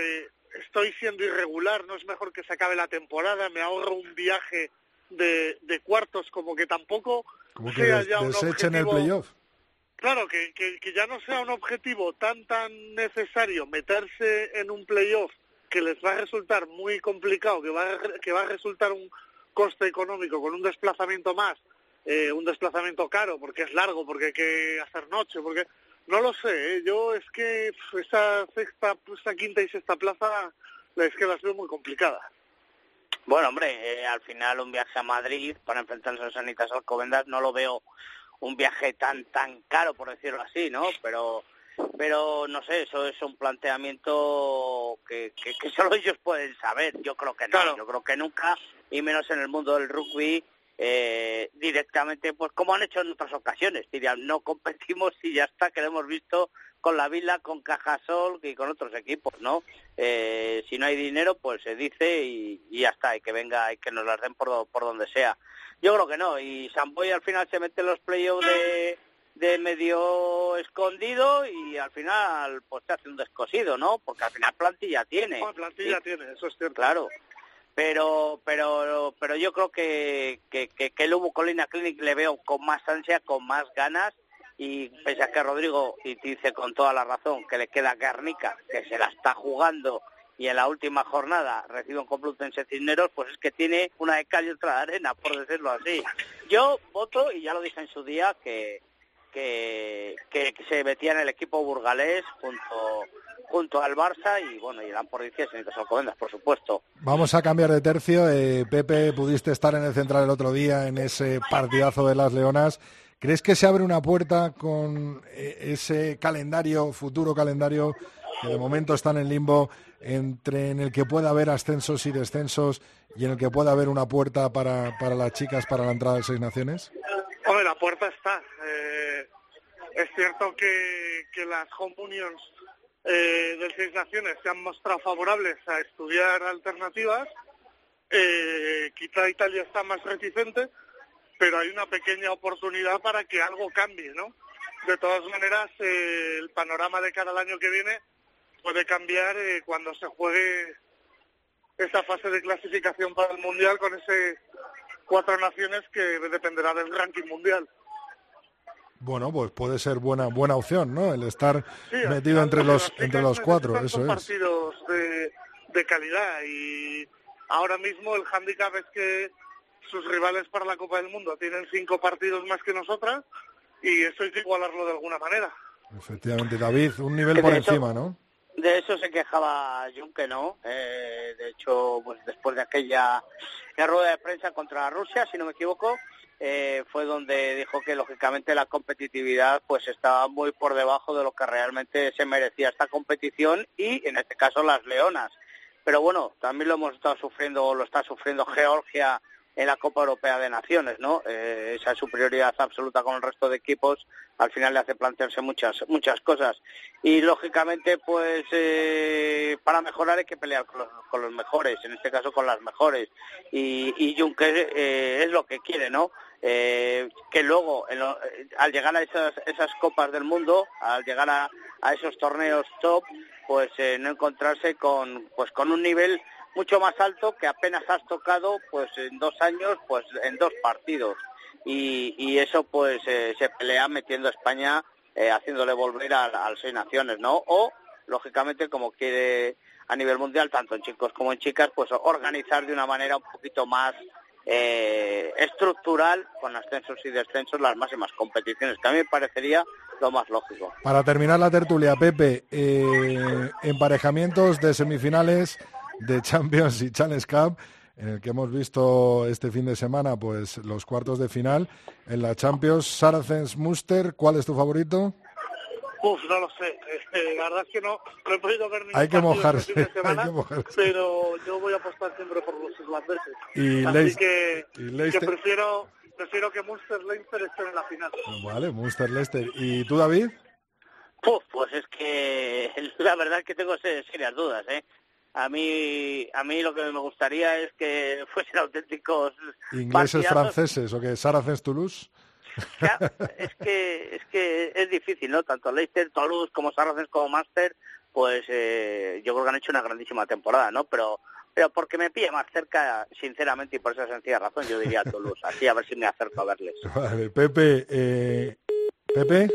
estoy siendo irregular, no es mejor que se acabe la temporada, me ahorro un viaje de, de cuartos, como que tampoco sea ya un objetivo... el playoff. Claro, que, que, que ya no sea un objetivo tan tan necesario meterse en un playoff que les va a resultar muy complicado, que va que va a resultar un coste económico con un desplazamiento más eh, un desplazamiento caro, porque es largo, porque hay que hacer noche, porque no lo sé, ¿eh? yo es que esa sexta, esa quinta y sexta plaza es que las veo muy complicadas. Bueno, hombre, eh, al final un viaje a Madrid para enfrentarse a Sanitas Alcobendas no lo veo un viaje tan tan caro, por decirlo así, ¿no? Pero pero no sé, eso es un planteamiento que, que, que solo ellos pueden saber. Yo creo que no, yo creo que nunca, y menos en el mundo del rugby, eh, directamente, pues como han hecho en otras ocasiones, dirían, no competimos y ya está, que lo hemos visto con la Vila, con Cajasol y con otros equipos, ¿no? Eh, si no hay dinero, pues se dice y, ya está, y que venga y que nos las den por, por donde sea. Yo creo que no, y Samboy al final se mete en los playoffs de, de medio escondido y al final pues se hace un descosido, ¿no? Porque al final plantilla tiene. plantilla tiene, eso es cierto. Claro, pero pero pero yo creo que, que, que, el Lubu Colina Clinic le veo con más ansia, con más ganas y pese a que Rodrigo y dice con toda la razón que le queda Garnica, que se la está jugando y en la última jornada recibe un Complutense Cisneros, pues es que tiene una de cal y otra de arena, por decirlo así. Yo voto, y ya lo dije en su día, que, que, se metía en el equipo burgalés junto junto al Barça y bueno, y el Ampordicia en el caso Alcobendas, por supuesto. Vamos a cambiar de tercio. Eh, Pepe, pudiste estar en el central el otro día en ese partidazo de las Leonas. ¿Crees que se abre una puerta con eh, ese calendario, futuro calendario, que de momento está en el limbo, entre en el que pueda haber ascensos y descensos y en el que pueda haber una puerta para, para las chicas para la entrada de Seis Naciones? Hombre, la puerta está. Eh, es cierto que, que las home unions eh, del Seis Naciones se han mostrado favorables a estudiar alternativas. Eh, quizá Italia está más reticente, pero hay una pequeña oportunidad para que algo cambie, ¿no? De todas maneras, eh, el panorama de cara al año que viene puede cambiar eh, cuando se juegue esa fase de clasificación para el Mundial con ese cuatro naciones que dependerá del ranking mundial. Bueno, pues puede ser buena buena opción, ¿no? El estar metido entre los entre los cuatro, eso es. partidos de, de calidad y ahora mismo el hándicap es que sus rivales para la Copa del Mundo tienen cinco partidos más que nosotras y eso hay que igualarlo de alguna manera. Efectivamente, David, un nivel por encima, ¿no? De eso se quejaba Junque, ¿no? Eh, de hecho, pues después de aquella rueda de prensa contra Rusia, si no me equivoco, eh, fue donde dijo que lógicamente la competitividad pues estaba muy por debajo de lo que realmente se merecía esta competición y en este caso las leonas. Pero bueno, también lo hemos estado sufriendo, lo está sufriendo Georgia en la Copa Europea de Naciones, ¿no? Eh, esa superioridad absoluta con el resto de equipos al final le hace plantearse muchas muchas cosas y lógicamente pues eh, para mejorar hay que pelear con los, mejores, en este caso con las mejores y, y Juncker eh, es lo que quiere, ¿no? Eh, que luego al llegar a esas esas copas del mundo, al llegar a, a esos torneos top, pues no encontrarse con pues con un nivel mucho más alto que apenas has tocado pues en dos años pues en dos partidos. Y, y eso pues eh, se pelea metiendo a España eh, haciéndole volver al, al seis naciones no o lógicamente como quiere a nivel mundial tanto en chicos como en chicas pues organizar de una manera un poquito más eh, estructural con ascensos y descensos las máximas competiciones que a mí me parecería lo más lógico. Para terminar la tertulia Pepe emparejamientos de semifinales de Champions y Challenge Cup, en el que hemos visto este fin de semana pues los cuartos de final. En la Champions, Saracens Muster, ¿cuál es tu favorito? Uf, no lo sé. Eh, la verdad es que no, no he podido ver ningún hay que mojarse, este fin de semana, hay que mojarse. pero yo voy a apostar siempre por los islandeses. Y Así que, y que Leicester- prefiero prefiero que Munster Leinster estén en la final. Vale, Munster Leicester. ¿Y tú, David? Puf, pues es que la verdad es que tengo se- serias dudas, ¿eh? A mí, a mí lo que me gustaría es que fuesen auténticos ¿Ingleses partidazos. franceses o que Saracens Toulouse? Ya, es que es que es difícil, ¿no? Tanto Leicester, Toulouse como Saracens como Master, pues eh, yo creo que han hecho una grandísima temporada, ¿no? Pero pero porque me pilla más cerca, sinceramente, y por esa sencilla razón, yo diría Toulouse. Así a ver si me acerco a verles. Vale, Pepe, eh, Pepe,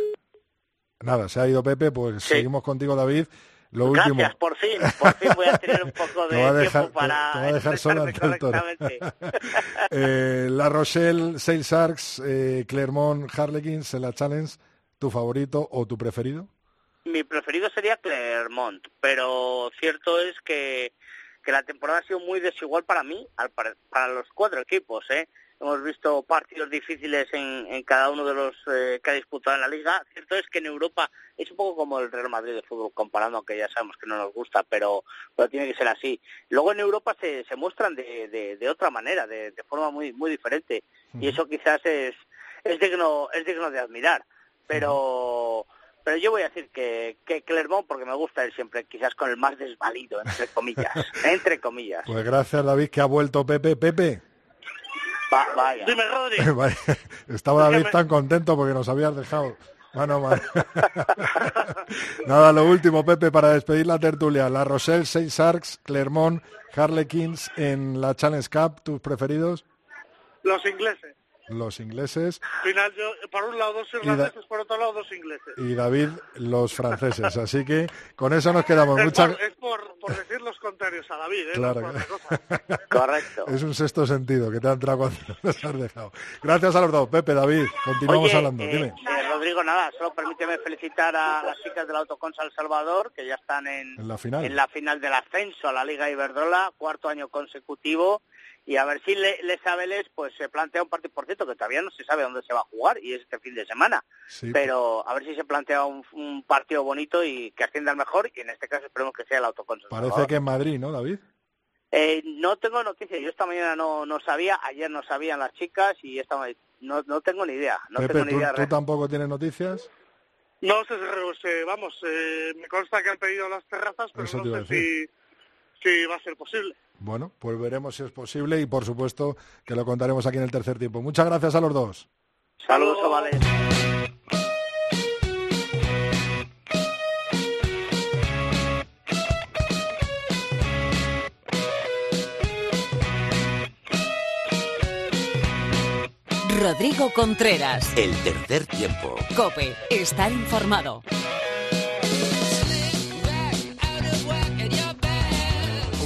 nada, se ha ido Pepe, pues Sí. seguimos contigo, David. Lo último, Gracias, por fin, por fin voy a tener un poco de dejar- tiempo para va a dejar correctamente. Eh, La Rochelle, Sale Sharks, eh, Clermont, Harlequins en la Challenge, ¿tu favorito o tu preferido? Mi preferido sería Clermont, pero cierto es que, que la temporada ha sido muy desigual para mí, para los cuatro equipos. ¿eh? Hemos visto partidos difíciles en, en cada uno de los eh, que ha disputado en la liga. Cierto es que en Europa es un poco como el Real Madrid de fútbol comparando, aunque ya sabemos que no nos gusta, pero, pero tiene que ser así. Luego en Europa se, se muestran de, de, de otra manera, de, de forma muy muy diferente, y eso quizás es, es digno es digno de admirar. Pero pero yo voy a decir que, que Clermont porque me gusta él siempre, quizás con el más desvalido, entre comillas, entre comillas. Pues gracias, David, que ha vuelto Pepe. Pepe, Va- vaya. Dime, Rodri. Estaba David tan contento porque nos habías dejado. Mano a mano. Nada, lo último, Pepe, para despedir la tertulia. La Rochelle, Seis Sharks, Clermont, Harlequins en la Challenge Cup, ¿tus preferidos? Los ingleses. Los ingleses. Final, yo, por un lado dos irlandeses, por otro lado dos ingleses. y David los franceses. Así que con eso nos quedamos. Es, Muchas por, es por, por decir los contrarios a David, ¿eh? Claro. No. Correcto. es un sexto sentido que te ha entrado cuando nos has dejado. Gracias a los dos, Pepe, David. Continuamos Oye, hablando. eh, Dime. eh, Rodrigo, nada, solo permíteme felicitar a las chicas del Autoconsa El Salvador, que ya están en, En la final. en la final del ascenso a la Liga Iberdrola, cuarto año consecutivo, y a ver si Le- Les Abeles pues se plantea un partido, por cierto, que todavía no se sabe dónde se va a jugar, y es este fin de semana, Sí, pero a ver si se plantea un, un partido bonito y que ascienda al mejor, y en este caso esperemos que sea el Autoconsa El Parece que en Madrid, ¿no, David? Eh, no tengo noticias, yo esta mañana no, no sabía, ayer no sabían las chicas, y esta ma- no, no tengo ni idea, no Pepe, tengo ni ¿tú, idea. tú tampoco tienes noticias? No sé, sé, vamos, eh, me consta que han pedido las terrazas, pero Eso no sé si, si va a ser posible. Bueno, pues veremos si es posible y por supuesto que lo contaremos aquí en el tercer tiempo. Muchas gracias a los dos. Saludos, chavales. Rodrigo Contreras. El tercer tiempo. Cope. Estar informado.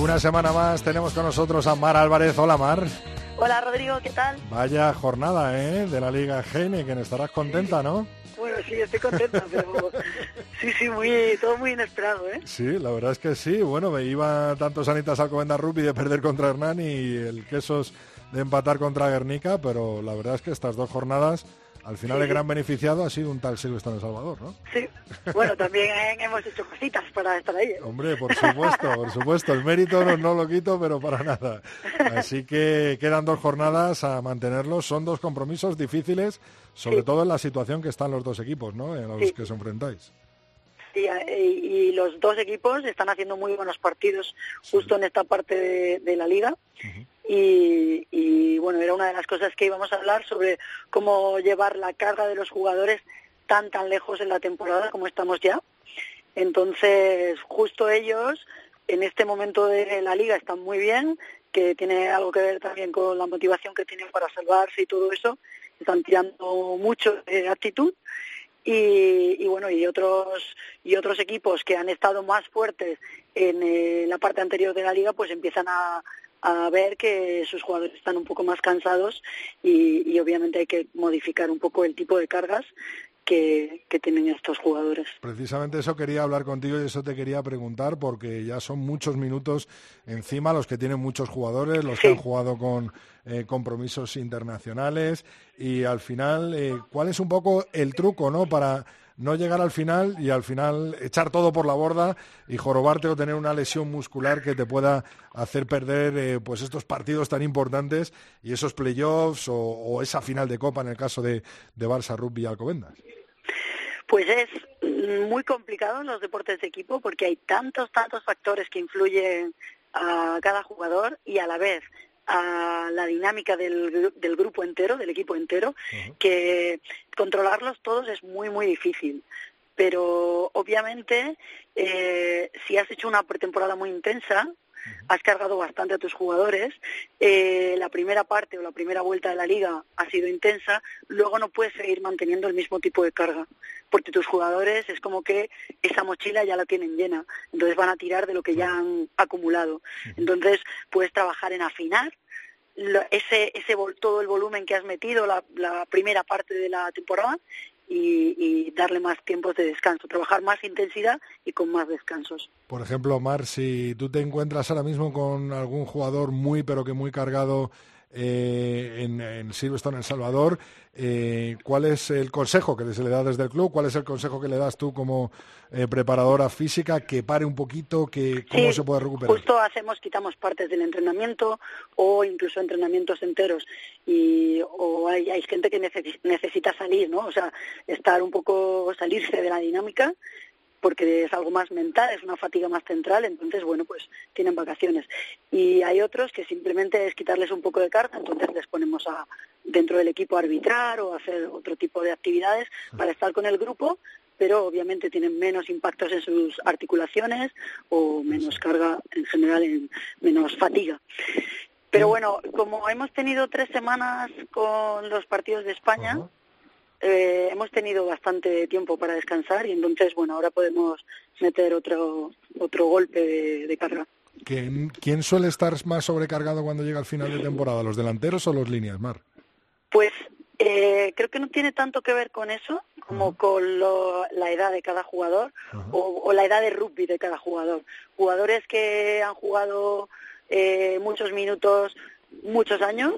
Una semana más tenemos con nosotros a Mar Álvarez. Hola Mar. Hola Rodrigo, ¿qué tal? Vaya jornada, ¿eh? De la Liga Gene, que estarás contenta, ¿no? Bueno, sí, estoy contenta, pero sí, sí, muy, todo muy inesperado, ¿eh? Sí, la verdad es que sí. Bueno, me iba tanto Sanitas Alcobendas Rugby de perder contra Hernán y el Quesos de empatar contra Guernica, pero la verdad es que estas dos jornadas, al final el gran beneficiado ha sido un tal Silvestre en El Salvador, ¿no? Sí. Bueno, también hemos hecho cositas para estar ahí. ¿eh? Hombre, por supuesto, por supuesto. El mérito no, no lo quito, pero para nada. Así que quedan dos jornadas a mantenerlos. Son dos compromisos difíciles, sobre Sí. todo en la situación que están los dos equipos, ¿no? En los Sí. que os enfrentáis. Y, y- y los dos equipos están haciendo muy buenos partidos justo en esta parte de, de la liga. y, y, bueno, era una de las cosas que íbamos a hablar sobre cómo llevar la carga de los jugadores tan tan lejos en la temporada como estamos ya. Entonces, justo ellos en este momento de la liga están muy bien, que tiene algo que ver también con la motivación que tienen para salvarse y todo eso. Están tirando mucho de actitud y, y bueno y otros y otros equipos que han estado más fuertes en eh, la parte anterior de la liga pues empiezan a, a ver que sus jugadores están un poco más cansados y, y obviamente hay que modificar un poco el tipo de cargas que, que tienen estos jugadores. Precisamente eso quería hablar contigo y eso te quería preguntar porque ya son muchos minutos encima los que tienen muchos jugadores, los que han jugado con eh, compromisos internacionales y al final, eh, ¿cuál es un poco el truco, no? Para no llegar al final y al final echar todo por la borda y jorobarte o tener una lesión muscular que te pueda hacer perder eh, pues estos partidos tan importantes y esos playoffs o, o esa final de copa en el caso de, de Barça Rugby y Alcobendas. Pues es muy complicado en los deportes de equipo porque hay tantos, tantos factores que influyen a cada jugador y a la vez a la dinámica del, del grupo entero, del equipo entero, que controlarlos todos es muy, muy difícil. Pero obviamente, eh, si has hecho una pretemporada muy intensa, has cargado bastante a tus jugadores, eh, la primera parte o la primera vuelta de la liga ha sido intensa, luego no puedes seguir manteniendo el mismo tipo de carga, porque tus jugadores es como que esa mochila ya la tienen llena, entonces van a tirar de lo que ya han acumulado. Entonces puedes trabajar en afinar ese, ese todo el volumen que has metido la, la primera parte de la temporada y, y darle más tiempos de descanso, trabajar más intensidad y con más descansos. Por ejemplo, Mar, si tú te encuentras ahora mismo con algún jugador muy, pero que muy cargado eh, en, en Silverstone, El Salvador, eh, ¿cuál es el consejo que se le da desde el club? ¿Cuál es el consejo que le das tú como eh, preparadora física? Que pare un poquito, que cómo Sí, se puede recuperar. Justo hacemos, quitamos partes del entrenamiento o incluso entrenamientos enteros y o hay, hay gente que necesi- necesita salir, ¿no? O sea, estar un poco, salirse de la dinámica porque es algo más mental, es una fatiga más central, entonces, bueno, pues tienen vacaciones. Y hay otros que simplemente es quitarles un poco de carga, entonces les ponemos a, dentro del equipo a arbitrar o a hacer otro tipo de actividades para estar con el grupo, pero obviamente tienen menos impactos en sus articulaciones o menos carga en general, en menos fatiga. Pero bueno, como hemos tenido tres semanas con los partidos de España, eh, hemos tenido bastante tiempo para descansar y entonces, bueno, ahora podemos meter otro otro golpe de, de carga. ¿Quién, quién suele estar más sobrecargado cuando llega al final de temporada? ¿Los delanteros o los líneas, Mar? Pues eh, creo que no tiene tanto que ver con eso, como con la edad de cada jugador o, la edad de rugby de cada jugador. Jugadores que han jugado eh, muchos minutos muchos años,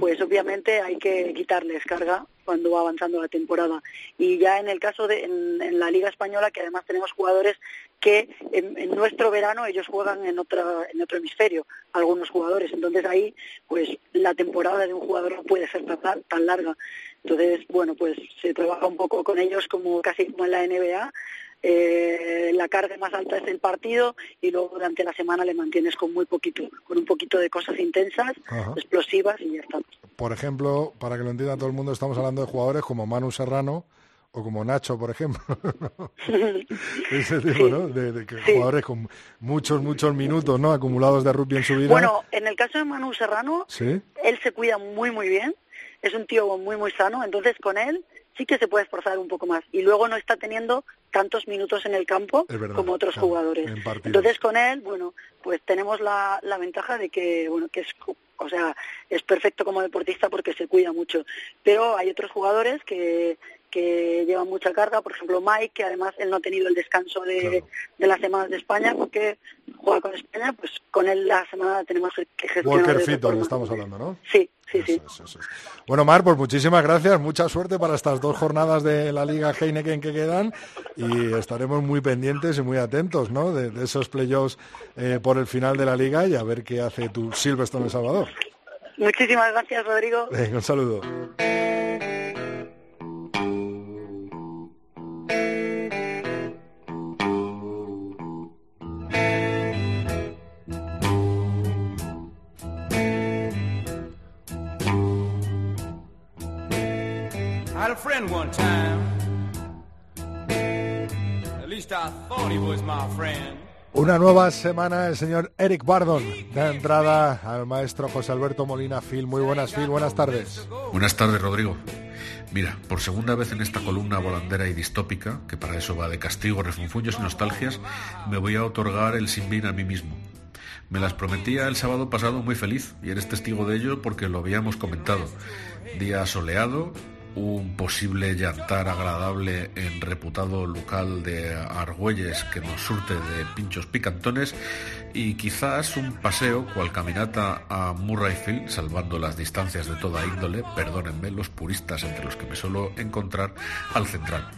pues obviamente hay que quitarles carga cuando va avanzando la temporada. Y ya en el caso de en, la Liga Española, que además tenemos jugadores que en, nuestro verano ellos juegan en, otra, en otro hemisferio, algunos jugadores. Entonces ahí, pues la temporada de un jugador no puede ser tan, tan larga. Entonces, bueno, pues se trabaja un poco con ellos como casi como en la NBA, eh, la carga más alta es el partido y luego durante la semana le mantienes con muy poquito, con un poquito de cosas intensas, explosivas y ya está. Por ejemplo, para que lo entienda todo el mundo, estamos hablando de jugadores como Manu Serrano o como Nacho, por ejemplo. Ese tipo, ¿no? De, jugadores con muchos, muchos minutos, ¿no? Acumulados de rugby en su vida. Bueno, en el caso de Manu Serrano, él se cuida muy, muy bien. Es un tío muy, muy sano. Entonces, con él sí que se puede esforzar un poco más. Y luego no está teniendo tantos minutos en el campo como otros jugadores. Entonces con él, bueno, pues tenemos la, la ventaja de que, bueno, que es, o sea, es perfecto como deportista porque se cuida mucho. Pero hay otros jugadores que, que llevan mucha carga, por ejemplo Mike, que además él no ha tenido el descanso de, de las semanas de España porque juega con España, pues con él la semana tenemos que gestionar. Walker Fitton estamos hablando, ¿no? Sí, sí, sí. Bueno, Mar, pues muchísimas gracias, mucha suerte para estas dos jornadas de la Liga Heineken que quedan y estaremos muy pendientes y muy atentos, ¿no? De, esos playoffs eh, por el final de la Liga y a ver qué hace tu Silverstone en Salvador. Muchísimas gracias, Rodrigo. un saludo. Una nueva semana, el señor Eric Bardon da entrada al maestro José Alberto Molina Phil. Muy buenas, Phil, buenas tardes. Buenas tardes, Rodrigo. Mira, por segunda vez en esta columna volandera y distópica, que para eso va de castigo, refunfuños y nostalgias, me voy a otorgar el sin a mí mismo. Me las prometía el sábado pasado muy feliz, y eres testigo de ello porque lo habíamos comentado. Día soleado, un posible llantar agradable en reputado local de Argüelles que nos surte de pinchos picantones y quizás un paseo cual caminata a Murrayfield, salvando las distancias de toda índole, perdónenme los puristas entre los que me suelo encontrar, al central.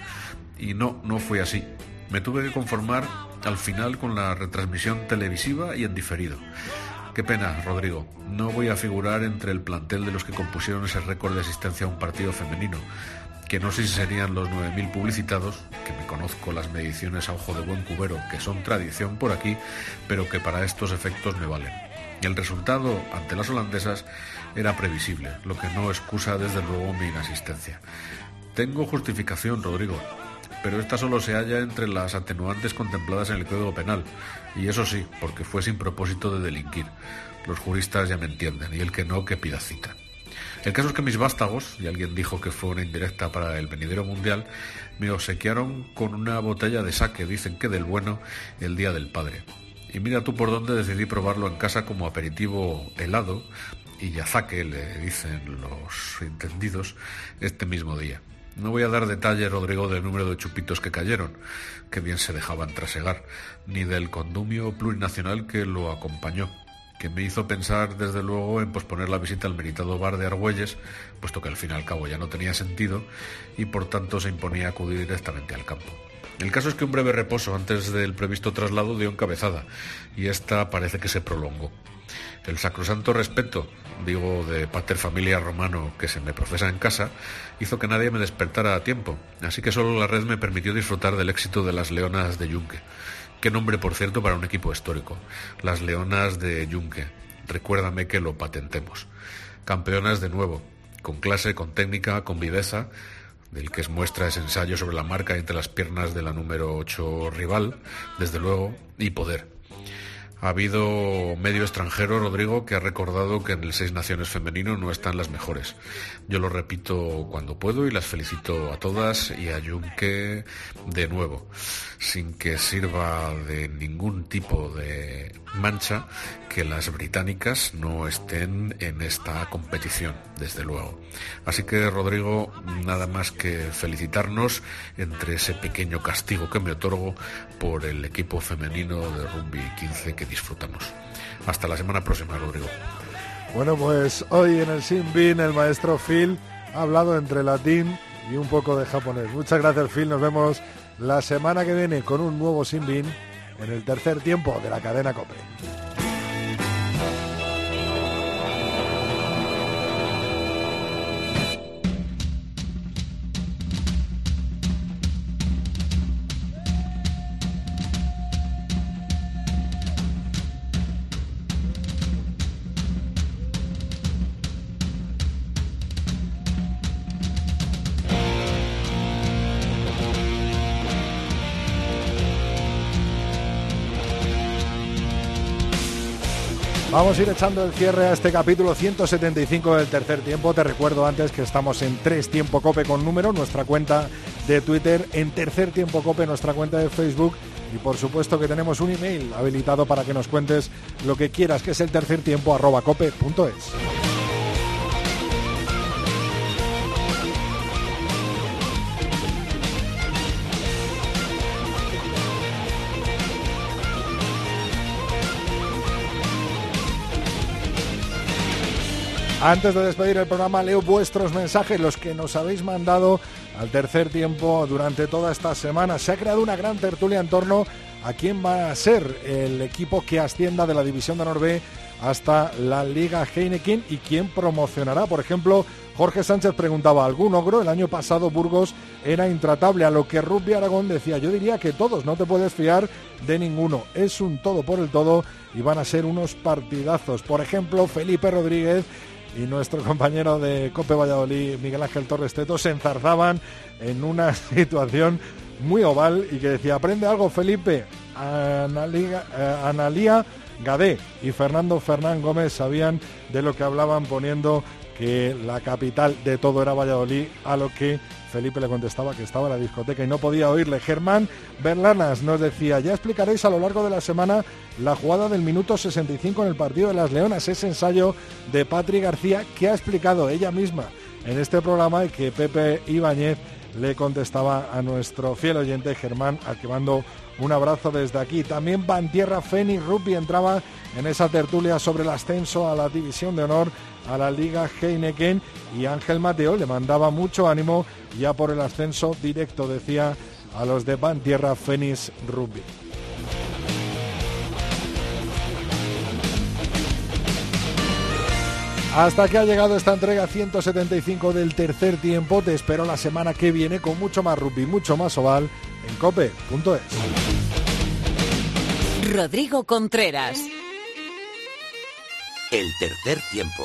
Y no, no fue así. Me tuve que conformar al final con la retransmisión televisiva y en diferido. Qué pena, Rodrigo. No voy a figurar entre el plantel de los que compusieron ese récord de asistencia a un partido femenino, que no sé si serían los 9.000 publicitados, que me conozco las mediciones a ojo de buen cubero, que son tradición por aquí, pero que para estos efectos me valen. El resultado ante las holandesas era previsible, lo que no excusa desde luego mi inasistencia. Tengo justificación, Rodrigo, pero esta solo se halla entre las atenuantes contempladas en el Código Penal, y eso sí, porque fue sin propósito de delinquir. Los juristas ya me entienden, y el que no, que pida cita. El caso es que mis vástagos, y alguien dijo que fue una indirecta para el venidero mundial, me obsequiaron con una botella de saque, dicen que del bueno, el día del padre. Y mira tú por dónde decidí probarlo en casa como aperitivo helado, y yazaque, le dicen los entendidos, este mismo día. No voy a dar detalles, Rodrigo, del número de chupitos que cayeron, que bien se dejaban trasegar, ni del condumio plurinacional que lo acompañó, que me hizo pensar desde luego en posponer la visita al meritado bar de Argüelles, puesto que al fin y al cabo ya no tenía sentido y por tanto se imponía acudir directamente al campo. El caso es que un breve reposo antes del previsto traslado dio encabezada y esta parece que se prolongó. El sacrosanto respeto, digo de pater familia romano que se me profesa en casa, hizo que nadie me despertara a tiempo, así que solo la red me permitió disfrutar del éxito de las Leonas de Yunque. Qué nombre, por cierto, para un equipo histórico. Las Leonas de Yunque. Recuérdame que lo patentemos. Campeonas de nuevo, con clase, con técnica, con viveza, del que es muestra ese ensayo sobre la marca entre las piernas de la número 8 rival, desde luego, y poder. Ha habido medio extranjero, Rodrigo, que ha recordado que en el Seis Naciones femenino no están las mejores. Yo lo repito cuando puedo y las felicito a todas y a Junque de nuevo, sin que sirva de ningún tipo de mancha que las británicas no estén en esta competición, desde luego. Así que, Rodrigo, nada más que felicitarnos entre ese pequeño castigo que me otorgo por el equipo femenino de rugby 15 que disfrutamos. Hasta la semana próxima, Rodrigo. Bueno, pues hoy en el Sinbin el maestro Phil ha hablado entre latín y un poco de japonés. Muchas gracias, Phil. Nos vemos la semana que viene con un nuevo Sinbin en el tercer tiempo de la cadena COPE. Vamos a ir echando el cierre a este capítulo 175 del tercer tiempo. Te recuerdo antes que estamos en tres tiempo cope con número, nuestra cuenta de Twitter, en tercer tiempo cope, nuestra cuenta de Facebook. Y por supuesto que tenemos un email habilitado para que nos cuentes lo que quieras, que es el tercer tiempo arroba cope.es. Antes de despedir el programa, leo vuestros mensajes, los que nos habéis mandado al tercer tiempo durante toda esta semana. Se ha creado una gran tertulia en torno a quién va a ser el equipo que ascienda de la División de Honor hasta la Liga Heineken y quién promocionará. Por ejemplo, Jorge Sánchez preguntaba, ¿algún ogro? El año pasado Burgos era intratable, a lo que Rugby Aragón decía, yo diría que todos, no te puedes fiar de ninguno. Es un todo por el todo y van a ser unos partidazos. Por ejemplo, Felipe Rodríguez y nuestro compañero de Cope Valladolid, Miguel Ángel Torres Teto, se enzarzaban en una situación muy oval y que decía, aprende algo Felipe, Analia, eh, Analía Gadé y Fernando Fernán Gómez sabían de lo que hablaban poniendo que la capital de todo era Valladolid, a lo que Felipe le contestaba que estaba en la discoteca y no podía oírle. Germán Berlanas nos decía, ya explicaréis a lo largo de la semana la jugada del minuto 65 en el partido de las Leonas, ese ensayo de Patri García que ha explicado ella misma en este programa y que Pepe Ibáñez le contestaba a nuestro fiel oyente Germán, al que mando un abrazo desde aquí. También Van Tierra Feni Rugby entraba en esa tertulia sobre el ascenso a la División de Honor a la Liga Heineken y Ángel Mateo le mandaba mucho ánimo ya por el ascenso directo, decía a los de Van Tierra Fénix Rugby. Hasta que ha llegado esta entrega 175 del tercer tiempo. Te espero la semana que viene con mucho más rugby, mucho más oval en cope.es. Rodrigo Contreras. El tercer tiempo.